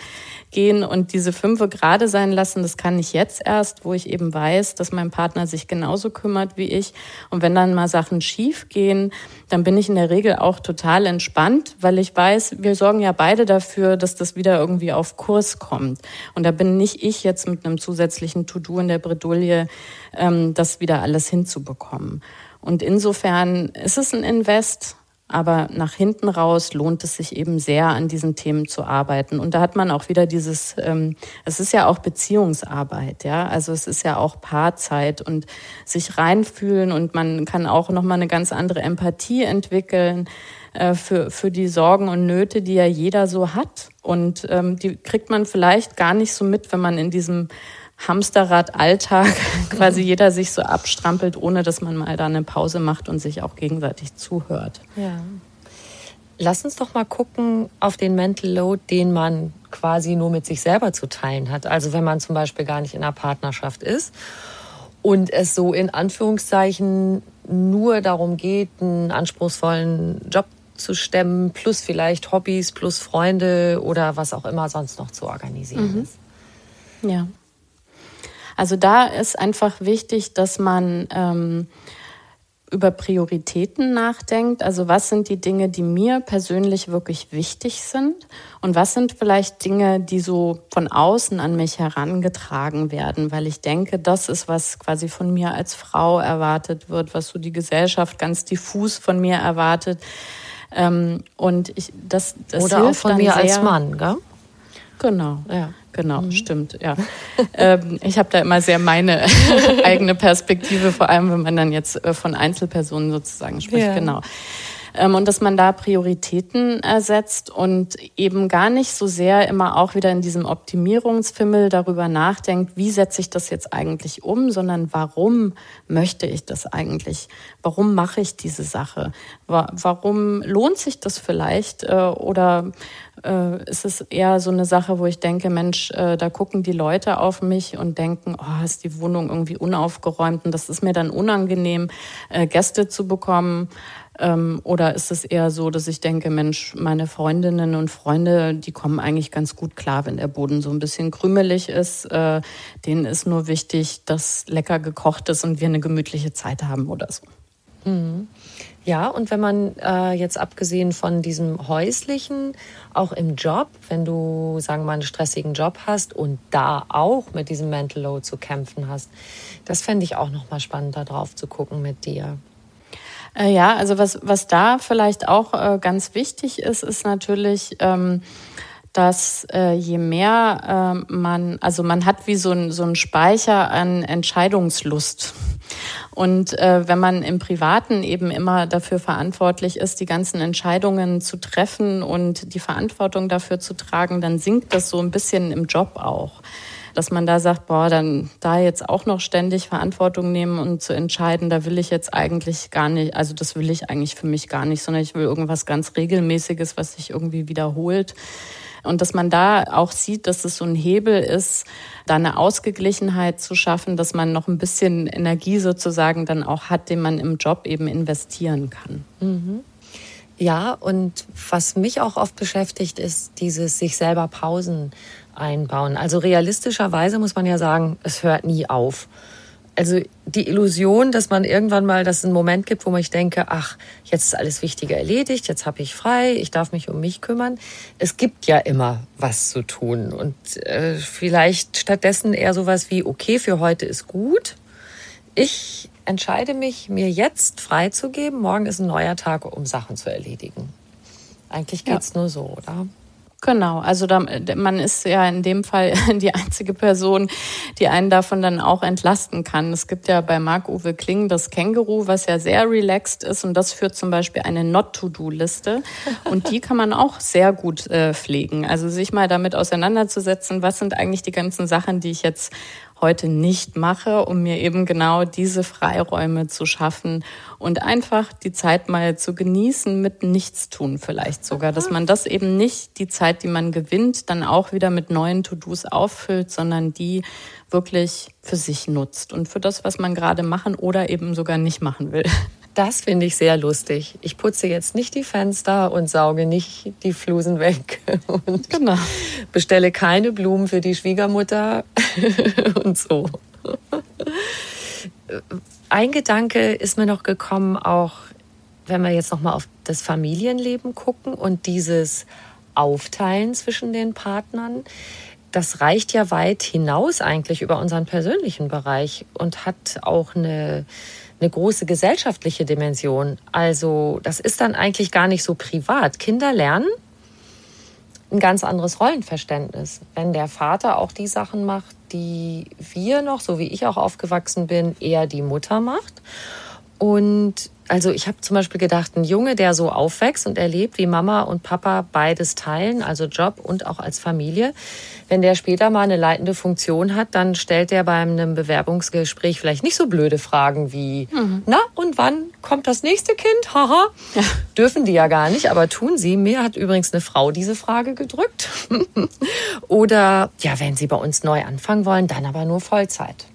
gehen und diese fünfe gerade sein lassen. Das kann ich jetzt erst, wo ich eben weiß, dass mein Partner sich genauso kümmert wie ich. Und wenn dann mal Sachen schief gehen, dann bin ich in der Regel auch total entspannt, weil ich weiß, wir sorgen ja beide dafür, dass das wieder irgendwie auf Kurs kommt. Und da bin nicht ich jetzt mit einem zusätzlichen To-Do in der Bredouille, ähm, das wieder alles hinzubekommen. Und insofern ist es ein Invest, aber nach hinten raus lohnt es sich eben sehr, an diesen Themen zu arbeiten. Und da hat man auch wieder dieses, ähm, es ist ja auch Beziehungsarbeit, ja. Also es ist ja auch Paarzeit und sich reinfühlen und man kann auch nochmal eine ganz andere Empathie entwickeln äh, für, für die Sorgen und Nöte, die ja jeder so hat. Und ähm, die kriegt man vielleicht gar nicht so mit, wenn man in diesem Hamsterrad-Alltag quasi jeder sich so abstrampelt, ohne dass man mal da eine Pause macht und sich auch gegenseitig zuhört. Ja. Lass uns doch mal gucken auf den Mental Load, den man quasi nur mit sich selber zu teilen hat. Also wenn man zum Beispiel gar nicht in einer Partnerschaft ist und es so in Anführungszeichen nur darum geht, einen anspruchsvollen Job zu stemmen, plus vielleicht Hobbys, plus Freunde oder was auch immer sonst noch zu organisieren mhm. ist. Ja. Also da ist einfach wichtig, dass man ähm, über Prioritäten nachdenkt. Also was sind die Dinge, die mir persönlich wirklich wichtig sind? Und was sind vielleicht Dinge, die so von außen an mich herangetragen werden? Weil ich denke, das ist, was quasi von mir als Frau erwartet wird, was so die Gesellschaft ganz diffus von mir erwartet. Ähm, und ich, das, das Oder auch von mir sehr. als Mann, gell? Genau. Ja. Genau, mhm. stimmt, ja. ähm, ich habe da immer sehr meine eigene Perspektive, vor allem wenn man dann jetzt äh, von Einzelpersonen sozusagen spricht, ja. genau. Ähm, und dass man da Prioritäten ersetzt und eben gar nicht so sehr immer auch wieder in diesem Optimierungsfimmel darüber nachdenkt, wie setze ich das jetzt eigentlich um, sondern warum möchte ich das eigentlich? Warum mache ich diese Sache? Warum lohnt sich das vielleicht? Äh, oder äh, ist es eher so eine Sache, wo ich denke, Mensch, äh, da gucken die Leute auf mich und denken, oh, ist die Wohnung irgendwie unaufgeräumt und das ist mir dann unangenehm, Gäste zu bekommen. Ähm, oder ist es eher so, dass ich denke, Mensch, meine Freundinnen und Freunde, die kommen eigentlich ganz gut klar, wenn der Boden so ein bisschen krümelig ist. Äh, denen ist nur wichtig, dass lecker gekocht ist und wir eine gemütliche Zeit haben oder so. Mhm. Ja, und wenn man äh, jetzt abgesehen von diesem häuslichen, auch im Job, wenn du, sagen wir mal, einen stressigen Job hast und da auch mit diesem Mental Load zu kämpfen hast, das fände ich auch nochmal spannend, da drauf zu gucken mit dir. Äh, ja, also was, was da vielleicht auch äh, ganz wichtig ist, ist natürlich, ähm, dass äh, je mehr äh, man, also man hat wie so ein, so ein Speicher an Entscheidungslust. Und äh, wenn man im Privaten eben immer dafür verantwortlich ist, die ganzen Entscheidungen zu treffen und die Verantwortung dafür zu tragen, dann sinkt das so ein bisschen im Job auch dass man da sagt, boah, dann da jetzt auch noch ständig Verantwortung nehmen und zu entscheiden, da will ich jetzt eigentlich gar nicht, also das will ich eigentlich für mich gar nicht, sondern ich will irgendwas ganz Regelmäßiges, was sich irgendwie wiederholt. Und dass man da auch sieht, dass es so ein Hebel ist, da eine Ausgeglichenheit zu schaffen, dass man noch ein bisschen Energie sozusagen dann auch hat, den man im Job eben investieren kann. Mhm. Ja, und was mich auch oft beschäftigt, ist dieses sich selber Pausen einbauen. Also realistischerweise muss man ja sagen, es hört nie auf. also die Illusion, dass man irgendwann mal, dass es einen Moment gibt, wo man ich denke, ach, jetzt ist alles Wichtige erledigt, jetzt habe ich frei, ich darf mich um mich kümmern. Es gibt ja immer was zu tun und äh, vielleicht stattdessen eher sowas wie, okay, für heute ist gut. Ich entscheide mich, mir jetzt freizugeben. Morgen ist ein neuer Tag, um Sachen zu erledigen. Eigentlich geht's ja. nur so, oder? Genau, also da, man ist ja in dem Fall die einzige Person, die einen davon dann auch entlasten kann. Es gibt ja bei Marc-Uwe Kling das Känguru, was ja sehr relaxed ist und das führt zum Beispiel eine Not-to-Do-Liste und die kann man auch sehr gut äh, pflegen. Also sich mal damit auseinanderzusetzen, was sind eigentlich die ganzen Sachen, die ich jetzt heute nicht mache, um mir eben genau diese Freiräume zu schaffen und einfach die Zeit mal zu genießen mit Nichtstun vielleicht sogar, dass man das eben nicht die Zeit, die man gewinnt, dann auch wieder mit neuen To-Dos auffüllt, sondern die wirklich für sich nutzt und für das, was man gerade machen oder eben sogar nicht machen will. Das finde ich sehr lustig. Ich putze jetzt nicht die Fenster und sauge nicht die Flusen weg und genau. bestelle keine Blumen für die Schwiegermutter und so. Ein Gedanke ist mir noch gekommen, auch wenn wir jetzt noch mal auf das Familienleben gucken und dieses Aufteilen zwischen den Partnern. Das reicht ja weit hinaus eigentlich über unseren persönlichen Bereich und hat auch eine eine große gesellschaftliche Dimension. Also das ist dann eigentlich gar nicht so privat. Kinder lernen ein ganz anderes Rollenverständnis. Wenn der Vater auch die Sachen macht, die wir noch, so wie ich auch aufgewachsen bin, eher die Mutter macht. Und also ich habe zum Beispiel gedacht, ein Junge, der so aufwächst und erlebt, wie Mama und Papa beides teilen, also Job und auch als Familie, wenn der später mal eine leitende Funktion hat, dann stellt er bei einem Bewerbungsgespräch vielleicht nicht so blöde Fragen wie, mhm. na und wann kommt das nächste Kind? Haha. Ja. Dürfen die ja gar nicht, aber tun sie. Mir hat übrigens eine Frau diese Frage gedrückt. Oder ja, wenn sie bei uns neu anfangen wollen, dann aber nur Vollzeit.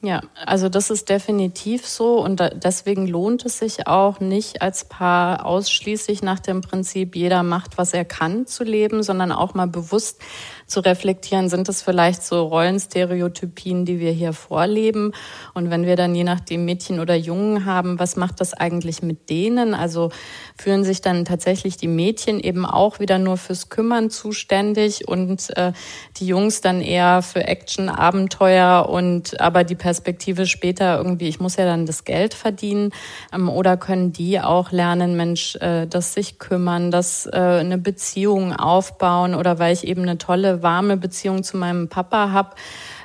Ja, also das ist definitiv so und deswegen lohnt es sich auch nicht als Paar ausschließlich nach dem Prinzip, jeder macht, was er kann zu leben, sondern auch mal bewusst zu reflektieren, sind das vielleicht so Rollenstereotypien, die wir hier vorleben? Und wenn wir dann je nachdem Mädchen oder Jungen haben, was macht das eigentlich mit denen? Also fühlen sich dann tatsächlich die Mädchen eben auch wieder nur fürs Kümmern zuständig und äh, die Jungs dann eher für Action, Abenteuer und aber die Perspektive später irgendwie, ich muss ja dann das Geld verdienen. Ähm, oder können die auch lernen, Mensch, äh, das sich kümmern, das äh, eine Beziehung aufbauen oder weil ich eben eine tolle warme Beziehung zu meinem Papa habe,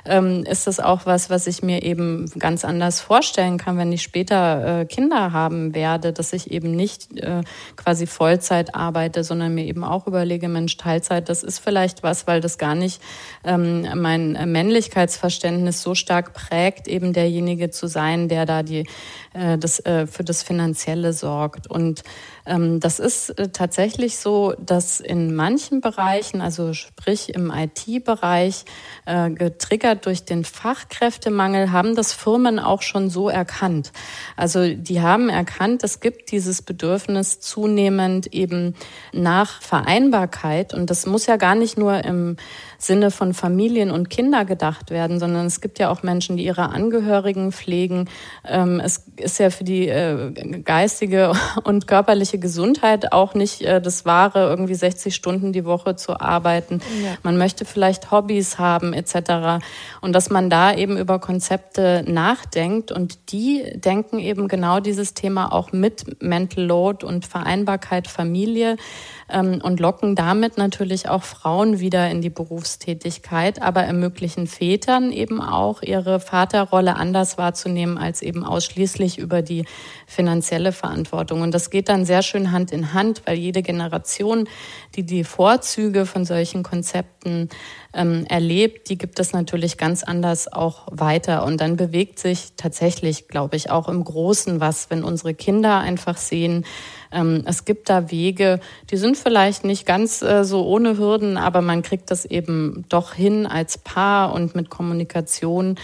ähm, ist das auch was, was ich mir eben ganz anders vorstellen kann, wenn ich später äh, Kinder haben werde, dass ich eben nicht äh, quasi Vollzeit arbeite, sondern mir eben auch überlege, Mensch, Teilzeit, das ist vielleicht was, weil das gar nicht ähm, mein Männlichkeitsverständnis so stark prägt, eben derjenige zu sein, der da die äh, das äh, für das Finanzielle sorgt. Und ähm, das ist äh, tatsächlich so, dass in manchen Bereichen, also sprich im IT-Bereich, äh, getriggert getriggert durch den Fachkräftemangel haben das Firmen auch schon so erkannt. Also die haben erkannt, es gibt dieses Bedürfnis zunehmend eben nach Vereinbarkeit. Und das muss ja gar nicht nur im Sinne von Familien und Kinder gedacht werden, sondern es gibt ja auch Menschen, die ihre Angehörigen pflegen. Ähm, es ist ja für die äh, geistige und körperliche Gesundheit auch nicht äh, das Wahre, irgendwie 60 Stunden die Woche zu arbeiten. Ja. Man möchte vielleicht Hobbys haben etc. Und dass man da eben über Konzepte nachdenkt und die denken eben genau dieses Thema auch mit Mental Load und Vereinbarkeit Familie ähm, und locken damit natürlich auch Frauen wieder in die Berufstätigkeit, aber ermöglichen Vätern eben auch ihre Vaterrolle anders wahrzunehmen als eben ausschließlich über die finanzielle Verantwortung. Und das geht dann sehr schön Hand in Hand, weil jede Generation, die die Vorzüge von solchen Konzepten ähm, erlebt, die gibt es natürlich ganz anders auch weiter. Und dann bewegt sich tatsächlich, glaube ich, auch im Großen was, wenn unsere Kinder einfach sehen, ähm, es gibt da Wege, die sind vielleicht nicht ganz äh, so ohne Hürden, aber man kriegt das eben doch hin als Paar und mit Kommunikation.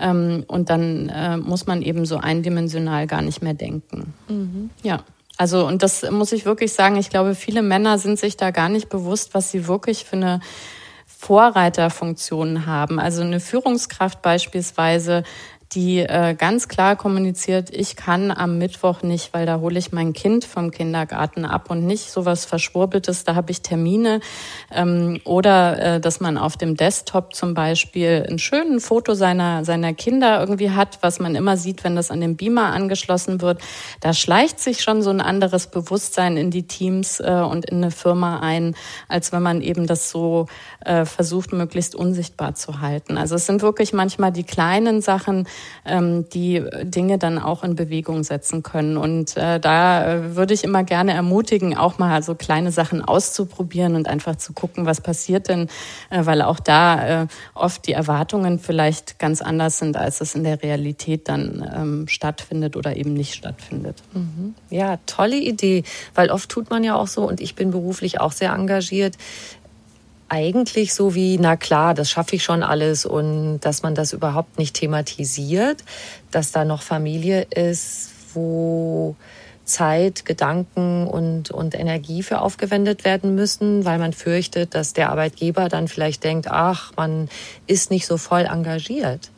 Ähm, und dann äh, muss man eben so eindimensional gar nicht mehr denken. Mhm. Ja. Also, und das muss ich wirklich sagen, ich glaube, viele Männer sind sich da gar nicht bewusst, was sie wirklich für eine Vorreiterfunktion haben. Also eine Führungskraft beispielsweise, die äh, ganz klar kommuniziert, ich kann am Mittwoch nicht, weil da hole ich mein Kind vom Kindergarten ab und nicht sowas Verschwurbeltes, da habe ich Termine. Ähm, oder äh, dass man auf dem Desktop zum Beispiel ein schönes Foto seiner, seiner Kinder irgendwie hat, was man immer sieht, wenn das an den Beamer angeschlossen wird. Da schleicht sich schon so ein anderes Bewusstsein in die Teams äh, und in eine Firma ein, als wenn man eben das so äh, versucht, möglichst unsichtbar zu halten. Also es sind wirklich manchmal die kleinen Sachen, ähm, die Dinge dann auch in Bewegung setzen können. Und äh, da äh, würde ich immer gerne ermutigen, auch mal so kleine Sachen auszuprobieren und einfach zu gucken, was passiert denn, äh, weil auch da äh, oft die Erwartungen vielleicht ganz anders sind, als es in der Realität dann ähm, stattfindet oder eben nicht stattfindet. Mhm. Ja, tolle Idee, weil oft tut man ja auch so, und ich bin beruflich auch sehr engagiert, eigentlich so wie, na klar, das schaffe ich schon alles und dass man das überhaupt nicht thematisiert, dass da noch Familie ist, wo Zeit, Gedanken und, und Energie für aufgewendet werden müssen, weil man fürchtet, dass der Arbeitgeber dann vielleicht denkt, ach, man ist nicht so voll engagiert.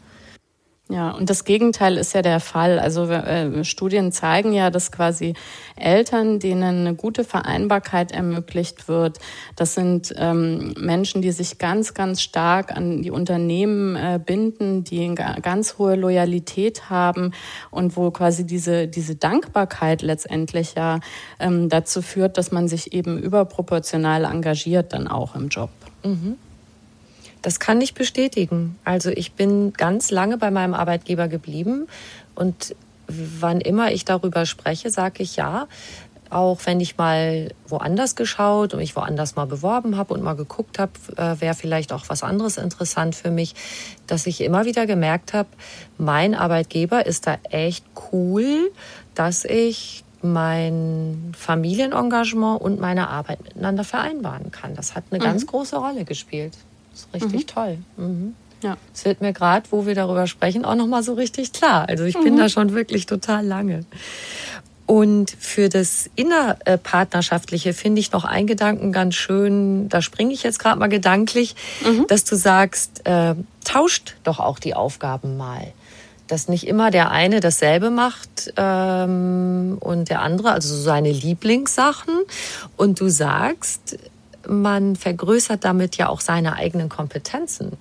Ja, und das Gegenteil ist ja der Fall. Also äh, Studien zeigen ja, dass quasi Eltern, denen eine gute Vereinbarkeit ermöglicht wird, das sind ähm, Menschen, die sich ganz, ganz stark an die Unternehmen äh, binden, die eine ganz hohe Loyalität haben und wo quasi diese, diese Dankbarkeit letztendlich ja ähm, dazu führt, dass man sich eben überproportional engagiert dann auch im Job. Mhm. Das kann ich bestätigen. Also ich bin ganz lange bei meinem Arbeitgeber geblieben und wann immer ich darüber spreche, sage ich ja. Auch wenn ich mal woanders geschaut und mich woanders mal beworben habe und mal geguckt habe, äh, wäre vielleicht auch was anderes interessant für mich, dass ich immer wieder gemerkt habe, mein Arbeitgeber ist da echt cool, dass ich mein Familienengagement und meine Arbeit miteinander vereinbaren kann. Das hat eine mhm. ganz große Rolle gespielt ist richtig mhm. toll. Mhm. Ja. Es wird mir gerade, wo wir darüber sprechen, auch nochmal so richtig klar. Also ich bin mhm. da schon wirklich total lange. Und für das innerpartnerschaftliche finde ich noch einen Gedanken ganz schön, da springe ich jetzt gerade mal gedanklich, mhm. dass du sagst, äh, tauscht doch auch die Aufgaben mal. Dass nicht immer der eine dasselbe macht ähm, und der andere, also so seine Lieblingssachen. Und du sagst, man vergrößert damit ja auch seine eigenen Kompetenzen.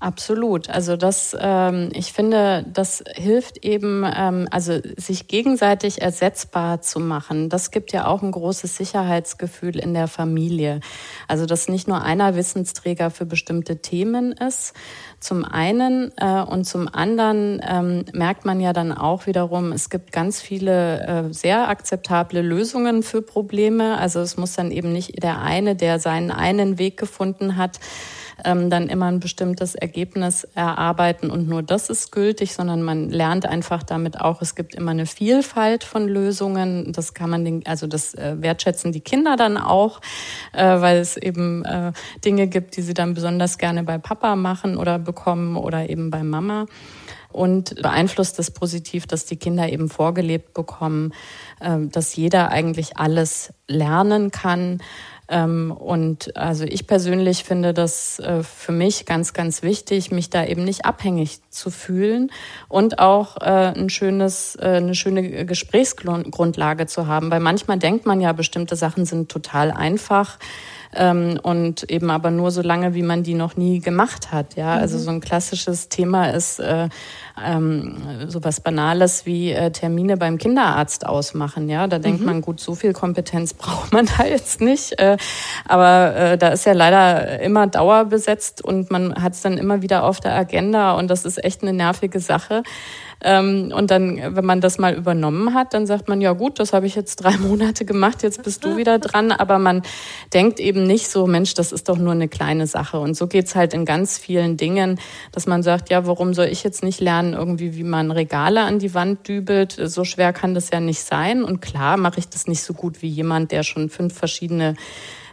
Absolut. Also das, ähm, ich finde, das hilft eben, ähm, also sich gegenseitig ersetzbar zu machen. Das gibt ja auch ein großes Sicherheitsgefühl in der Familie. Also dass nicht nur einer Wissensträger für bestimmte Themen ist, zum einen äh, und zum anderen ähm, merkt man ja dann auch wiederum, es gibt ganz viele äh, sehr akzeptable Lösungen für Probleme. Also es muss dann eben nicht der eine, der seinen einen Weg gefunden hat, ähm, dann immer ein bestimmtes Ergebnis erarbeiten und nur das ist gültig, sondern man lernt einfach damit auch, es gibt immer eine Vielfalt von Lösungen. Das kann man, den, also das äh, wertschätzen die Kinder dann auch, äh, weil es eben äh, Dinge gibt, die sie dann besonders gerne bei Papa machen oder bekommen oder eben bei Mama und beeinflusst es positiv, dass die Kinder eben vorgelebt bekommen, äh, dass jeder eigentlich alles lernen kann und also ich persönlich finde das äh, für mich ganz, ganz wichtig, mich da eben nicht abhängig zu fühlen und auch äh, ein schönes, äh, eine schöne Gesprächsgrundlage zu haben. Weil manchmal denkt man ja, bestimmte Sachen sind total einfach ähm, und eben aber nur so lange, wie man die noch nie gemacht hat. Ja, also mhm. so ein klassisches Thema ist äh, ähm, so was Banales wie äh, Termine beim Kinderarzt ausmachen. Ja, da denkt mhm. man, gut, so viel Kompetenz braucht man da jetzt nicht. Äh, aber äh, da ist ja leider immer Dauer besetzt und man hat es dann immer wieder auf der Agenda und das ist echt eine nervige Sache. Ähm, und dann, wenn man das mal übernommen hat, dann sagt man, ja gut, das habe ich jetzt drei Monate gemacht, jetzt bist du wieder dran. Aber man denkt eben nicht so, Mensch, das ist doch nur eine kleine Sache. Und so geht's halt in ganz vielen Dingen, dass man sagt, ja, warum soll ich jetzt nicht lernen, irgendwie, wie man Regale an die Wand dübelt? So schwer kann das ja nicht sein. Und klar mache ich das nicht so gut wie jemand, der schon fünf verschiedene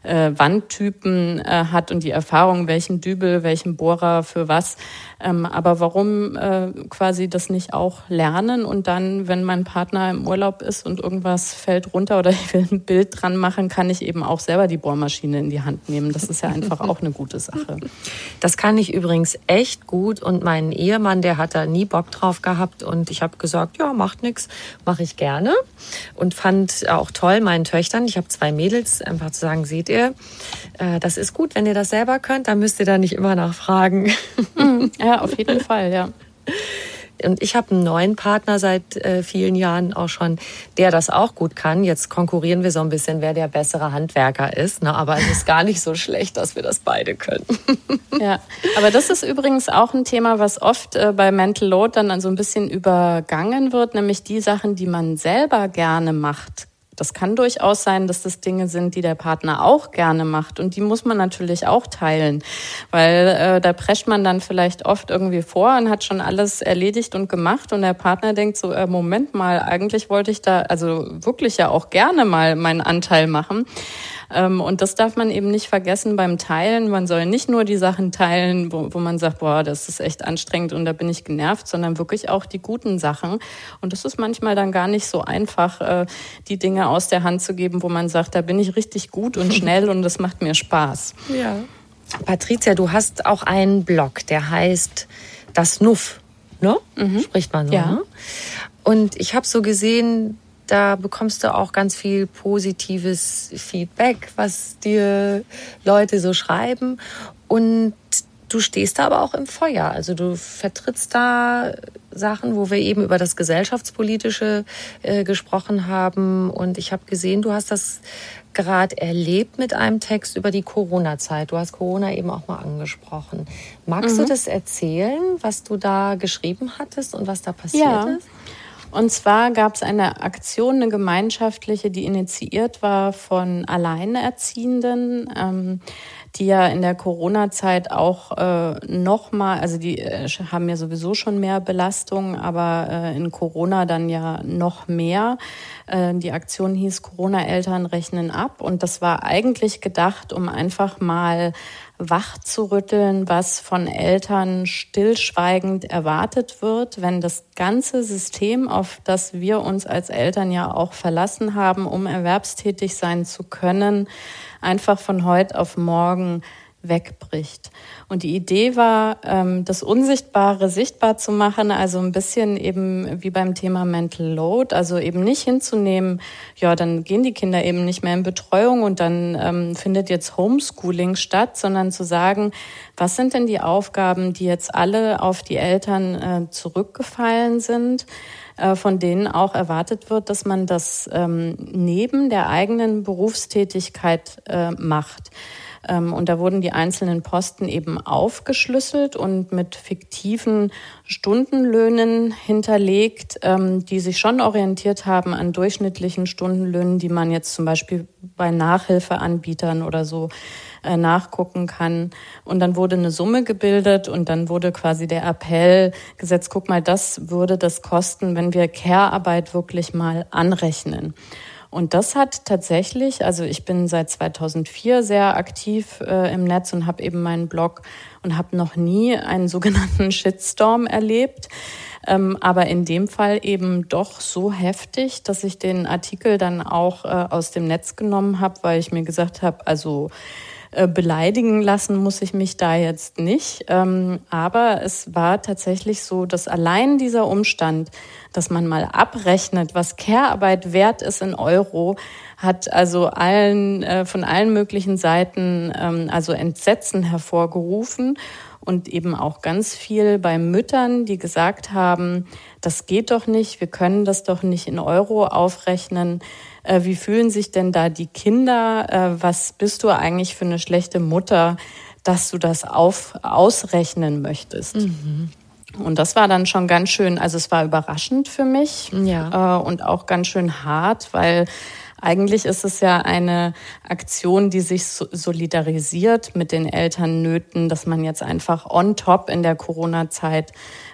äh, Wandtypen äh, hat und die Erfahrung, welchen Dübel, welchen Bohrer für was. Ähm, aber warum äh, quasi das nicht auch lernen und dann, wenn mein Partner im Urlaub ist und irgendwas fällt runter oder ich will ein Bild dran machen, kann ich eben auch selber die Bohrmaschine in die Hand nehmen. Das ist ja einfach auch eine gute Sache. Das kann ich übrigens echt gut und mein Ehemann, der hat da nie Bock drauf gehabt und ich habe gesagt, ja, macht nichts, mache ich gerne und fand auch toll meinen Töchtern, ich habe zwei Mädels, einfach zu sagen, seht ihr, äh, das ist gut, wenn ihr das selber könnt, dann müsst ihr da nicht immer nachfragen. Mhm. Ja, auf jeden Fall, ja. Und ich habe einen neuen Partner seit äh, vielen Jahren auch schon, der das auch gut kann. Jetzt konkurrieren wir so ein bisschen, wer der bessere Handwerker ist. Ne? Aber es ist gar nicht so schlecht, dass wir das beide können. Ja, aber das ist übrigens auch ein Thema, was oft äh, bei Mental Load dann so ein bisschen übergangen wird, nämlich die Sachen, die man selber gerne macht, das kann durchaus sein, dass das Dinge sind, die der Partner auch gerne macht. Und die muss man natürlich auch teilen. Weil äh, da prescht man dann vielleicht oft irgendwie vor und hat schon alles erledigt und gemacht. Und der Partner denkt so, äh, Moment mal, eigentlich wollte ich da also wirklich ja auch gerne mal meinen Anteil machen. Ähm, und das darf man eben nicht vergessen beim Teilen. Man soll nicht nur die Sachen teilen, wo, wo man sagt, boah, das ist echt anstrengend und da bin ich genervt, sondern wirklich auch die guten Sachen. Und das ist manchmal dann gar nicht so einfach, äh, die Dinge aus der Hand zu geben, wo man sagt, da bin ich richtig gut und schnell und das macht mir Spaß. Ja. Patricia, du hast auch einen Blog, der heißt Das Nuff, ne? Mhm. Spricht man so, ja. ne? Und ich habe so gesehen, da bekommst du auch ganz viel positives Feedback, was dir Leute so schreiben. Und du stehst da aber auch im Feuer. Also du vertrittst da Sachen, wo wir eben über das Gesellschaftspolitische äh, gesprochen haben. Und ich habe gesehen, du hast das gerade erlebt mit einem Text über die Corona-Zeit. Du hast Corona eben auch mal angesprochen. Magst mhm. du das erzählen, was du da geschrieben hattest und was da passiert ja. ist? Und zwar gab es eine Aktion, eine gemeinschaftliche, die initiiert war von Alleinerziehenden, ähm, die ja in der Corona-Zeit auch äh, nochmal, also die äh, haben ja sowieso schon mehr Belastung, aber äh, in Corona dann ja noch mehr. Äh, die Aktion hieß Corona-Eltern rechnen ab und das war eigentlich gedacht, um einfach mal wach zu rütteln, was von Eltern stillschweigend erwartet wird, wenn das ganze System, auf das wir uns als Eltern ja auch verlassen haben, um erwerbstätig sein zu können, einfach von heute auf morgen wegbricht. Und die Idee war, ähm, das Unsichtbare sichtbar zu machen, also ein bisschen eben wie beim Thema Mental Load, also eben nicht hinzunehmen, ja, dann gehen die Kinder eben nicht mehr in Betreuung und dann ähm, findet jetzt Homeschooling statt, sondern zu sagen, was sind denn die Aufgaben, die jetzt alle auf die Eltern äh, zurückgefallen sind? Äh, von denen auch erwartet wird, dass man das ähm, neben der eigenen Berufstätigkeit äh, macht. Ähm, und da wurden die einzelnen Posten eben aufgeschlüsselt und mit fiktiven Stundenlöhnen hinterlegt, ähm, die sich schon orientiert haben an durchschnittlichen Stundenlöhnen, die man jetzt zum Beispiel bei Nachhilfeanbietern oder so äh, nachgucken kann. Und dann wurde eine Summe gebildet und dann wurde quasi der Appell gesetzt, guck mal, das würde das kosten, wenn wir Care-Arbeit wirklich mal anrechnen. Und das hat tatsächlich, also ich bin seit 2004 sehr aktiv äh, im Netz und habe eben meinen Blog und habe noch nie einen sogenannten Shitstorm erlebt. Ähm, aber in dem Fall eben doch so heftig, dass ich den Artikel dann auch äh, aus dem Netz genommen habe, weil ich mir gesagt habe, also äh, beleidigen lassen muss ich mich da jetzt nicht. Ähm, aber es war tatsächlich so, dass allein dieser Umstand, dass man mal abrechnet, was Care-Arbeit wert ist in Euro, hat also allen äh, von allen möglichen Seiten ähm, also Entsetzen hervorgerufen und eben auch ganz viel bei Müttern, die gesagt haben, das geht doch nicht, wir können das doch nicht in Euro aufrechnen. Äh, wie fühlen sich denn da die Kinder? Äh, was bist du eigentlich für eine schlechte Mutter, dass du das auf, ausrechnen möchtest? Mhm. Und das war dann schon ganz schön, also es war überraschend für mich ja. äh, und auch ganz schön hart, weil eigentlich ist es ja eine Aktion, die sich solidarisiert mit den Elternnöten, dass man jetzt einfach on top in der Corona-Zeit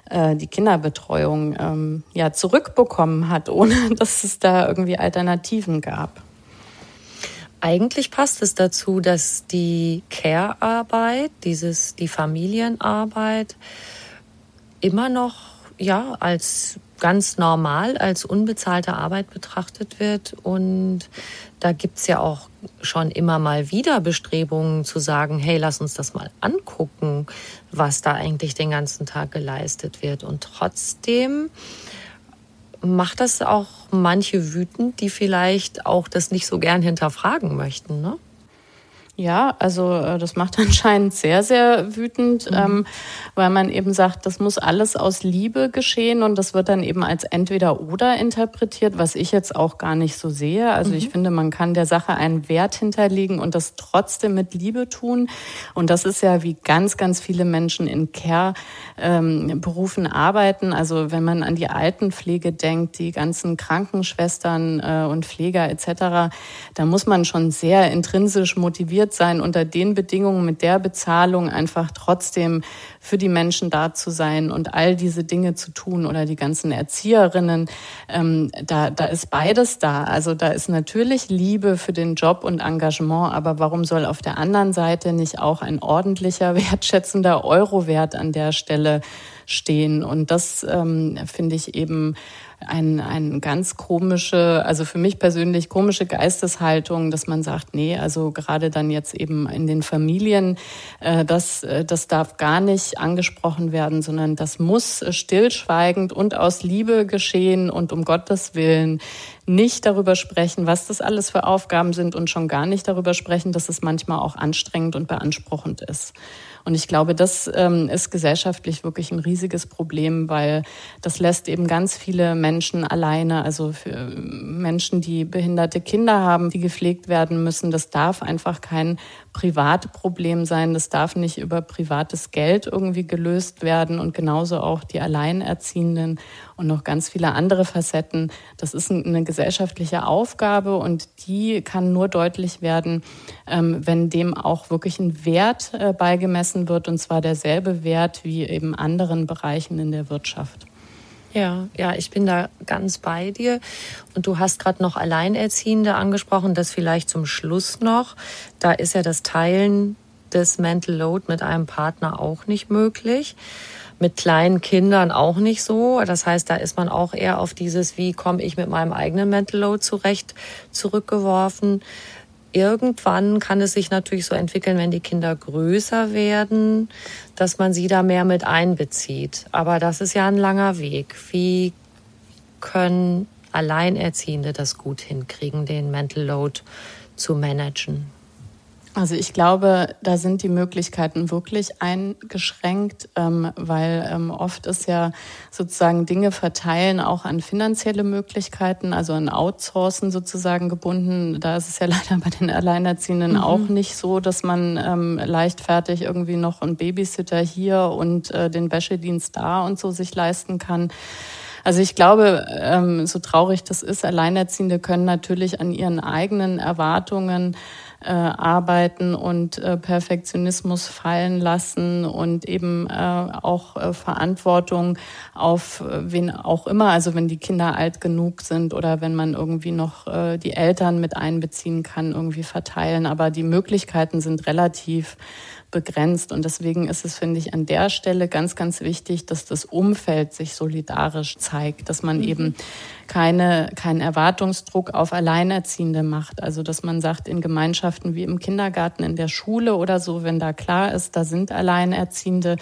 äh, die Kinderbetreuung ähm, ja zurückbekommen hat, ohne dass es da irgendwie Alternativen gab. eigentlich passt es dazu, dass die Care-Arbeit, dieses, die Familienarbeit immer noch, ja, als ganz normal als unbezahlte Arbeit betrachtet wird. Und da gibt's ja auch schon immer mal wieder Bestrebungen zu sagen, hey, lass uns das mal angucken, was da eigentlich den ganzen Tag geleistet wird. Und trotzdem macht das auch manche wütend, die vielleicht auch das nicht so gern hinterfragen möchten. Ne? Ja, also äh, das macht anscheinend sehr, sehr wütend, mhm. ähm, weil man eben sagt, das muss alles aus Liebe geschehen und das wird dann eben als entweder oder interpretiert, was ich jetzt auch gar nicht so sehe. Also mhm. ich finde, man kann der Sache einen Wert hinterlegen und das trotzdem mit Liebe tun. Und das ist ja, wie ganz, ganz viele Menschen in Care-Berufen ähm, arbeiten. Also wenn man an die Altenpflege denkt, die ganzen Krankenschwestern äh, und Pfleger etc., da muss man schon sehr intrinsisch motiviert motiviert sein, unter den Bedingungen mit der Bezahlung einfach trotzdem für die Menschen da zu sein und all diese Dinge zu tun oder die ganzen Erzieherinnen. Ähm, da, da ist beides da. Also da ist natürlich Liebe für den Job und Engagement, aber warum soll auf der anderen Seite nicht auch ein ordentlicher, wertschätzender Eurowert an der Stelle stehen? Und das ähm, finde ich eben ein, ein ganz komische, also für mich persönlich komische Geisteshaltung, dass man sagt, nee, also gerade dann jetzt eben in den Familien, äh, das, äh, das darf gar nicht angesprochen werden, sondern das muss stillschweigend und aus Liebe geschehen und um Gottes Willen nicht darüber sprechen, was das alles für Aufgaben sind und schon gar nicht darüber sprechen, dass es manchmal auch anstrengend und beanspruchend ist. Und ich glaube, das ähm, ist gesellschaftlich wirklich ein riesiges Problem, weil das lässt eben ganz viele Menschen alleine, also für Menschen, die behinderte Kinder haben, die gepflegt werden müssen. Das darf einfach kein Privatproblem sein. Das darf nicht über privates Geld irgendwie gelöst werden und genauso auch die Alleinerziehenden und noch ganz viele andere Facetten. Das ist eine gesellschaftliche Aufgabe und die kann nur deutlich werden, ähm, wenn dem auch wirklich ein Wert äh, beigemessen wird und zwar derselbe Wert wie eben anderen Bereichen in der Wirtschaft. Ja, ja, ich bin da ganz bei dir. Und du hast gerade noch Alleinerziehende angesprochen, das vielleicht zum Schluss noch. Da ist ja das Teilen des Mental Load mit einem Partner auch nicht möglich. Mit kleinen Kindern auch nicht so. Das heißt, da ist man auch eher auf dieses, wie komme ich mit meinem eigenen Mental Load zurecht, zurückgeworfen irgendwann kann es sich natürlich so entwickeln, wenn die Kinder größer werden, dass man sie da mehr mit einbezieht. Aber das ist ja ein langer Weg. Wie können Alleinerziehende das gut hinkriegen, den Mental Load zu managen? Also ich glaube, da sind die Möglichkeiten wirklich eingeschränkt, ähm, weil ähm, oft ist ja sozusagen Dinge verteilen auch an finanzielle Möglichkeiten, also an Outsourcen sozusagen gebunden. Da ist es ja leider bei den Alleinerziehenden mhm. auch nicht so, dass man ähm, leichtfertig irgendwie noch einen Babysitter hier und äh, den Wäschedienst da und so sich leisten kann. Also ich glaube, ähm, so traurig das ist, Alleinerziehende können natürlich an ihren eigenen Erwartungen äh, arbeiten und äh, Perfektionismus fallen lassen und eben äh, auch äh, Verantwortung auf äh, wen auch immer, also wenn die Kinder alt genug sind oder wenn man irgendwie noch äh, die Eltern mit einbeziehen kann, irgendwie verteilen. Aber die Möglichkeiten sind relativ begrenzt. Und deswegen ist es, finde ich, an der Stelle ganz, ganz wichtig, dass das Umfeld sich solidarisch zeigt, dass man mhm. eben keine, keinen Erwartungsdruck auf Alleinerziehende macht. Also, dass man sagt, in Gemeinschaften wie im Kindergarten, in der Schule oder so, wenn da klar ist, da sind Alleinerziehende,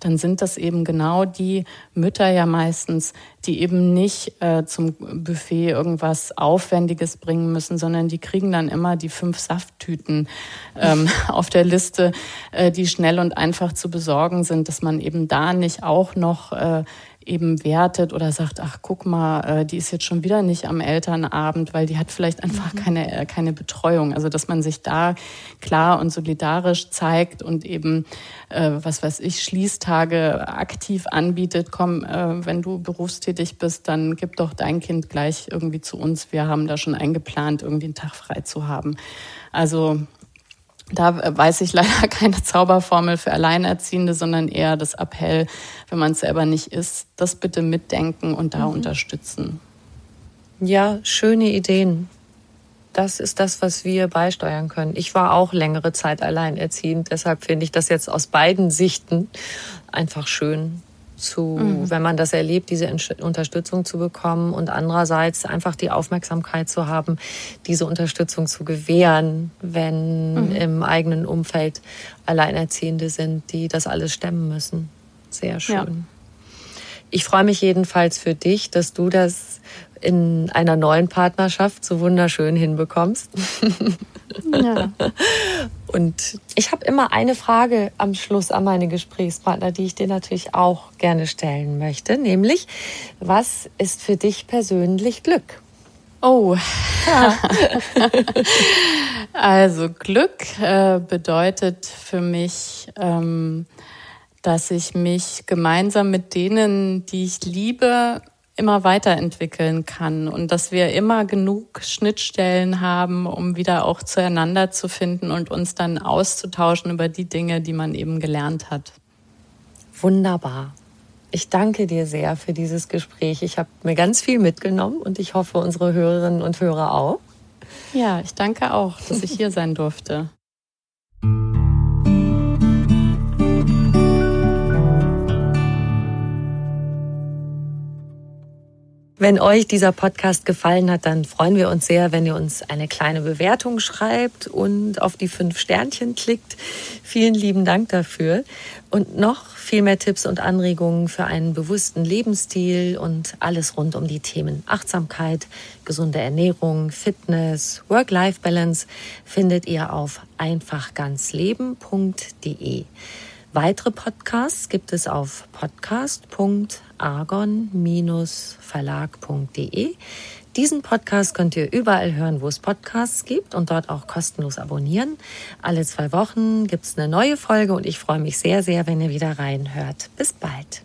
dann sind das eben genau die Mütter ja meistens, die eben nicht äh, zum Buffet irgendwas Aufwendiges bringen müssen, sondern die kriegen dann immer die fünf Safttüten ähm, auf der Liste, äh, die schnell und einfach zu besorgen sind, dass man eben da nicht auch noch äh, eben wertet oder sagt, ach guck mal, äh, die ist jetzt schon wieder nicht am Elternabend, weil die hat vielleicht einfach mhm. keine, äh, keine Betreuung. Also dass man sich da klar und solidarisch zeigt und eben, äh, was weiß ich, Schließtage aktiv anbietet, komm, wenn du berufstätig bist, dann gib doch dein Kind gleich irgendwie zu uns. Wir haben da schon eingeplant, irgendwie einen Tag frei zu haben. Also da weiß ich leider keine Zauberformel für Alleinerziehende, sondern eher das Appell, wenn man es selber nicht ist, das bitte mitdenken und da mhm. unterstützen. Ja, schöne Ideen. das ist das, was wir beisteuern können. Ich war auch längere Zeit alleinerziehend, deshalb finde ich das jetzt aus beiden Sichten einfach schön zu, mhm. wenn man das erlebt, diese Unterstützung zu bekommen und andererseits einfach die Aufmerksamkeit zu haben, diese Unterstützung zu gewähren, wenn mhm. im eigenen Umfeld Alleinerziehende sind, die das alles stemmen müssen. Sehr schön. Ja. Ich freue mich jedenfalls für dich, dass du das in einer neuen Partnerschaft so wunderschön hinbekommst. Ja. Und ich habe immer eine Frage am Schluss an meine Gesprächspartner, die ich dir natürlich auch gerne stellen möchte, nämlich, was ist für dich persönlich Glück? Oh, also Glück äh, bedeutet für mich, ähm, dass ich mich gemeinsam mit denen, die ich liebe, immer weiterentwickeln kann und dass wir immer genug Schnittstellen haben, um wieder auch zueinander zu finden und uns dann auszutauschen über die Dinge, die man eben gelernt hat. Wunderbar. Ich danke dir sehr für dieses Gespräch. Ich habe mir ganz viel mitgenommen und ich hoffe, unsere Hörerinnen und Hörer auch. Ja, ich danke auch, dass ich hier sein durfte. Wenn euch dieser Podcast gefallen hat, dann freuen wir uns sehr, wenn ihr uns eine kleine Bewertung schreibt und auf die fünf Sternchen klickt. Vielen lieben Dank dafür. Und noch viel mehr Tipps und Anregungen für einen bewussten Lebensstil und alles rund um die Themen Achtsamkeit, gesunde Ernährung, Fitness, Work-Life-Balance findet ihr auf einfachganzleben.de. Weitere Podcasts gibt es auf podcast.argon-verlag.de. Diesen Podcast könnt ihr überall hören, wo es Podcasts gibt und dort auch kostenlos abonnieren. Alle zwei Wochen gibt es eine neue Folge und ich freue mich sehr, sehr, wenn ihr wieder reinhört. Bis bald.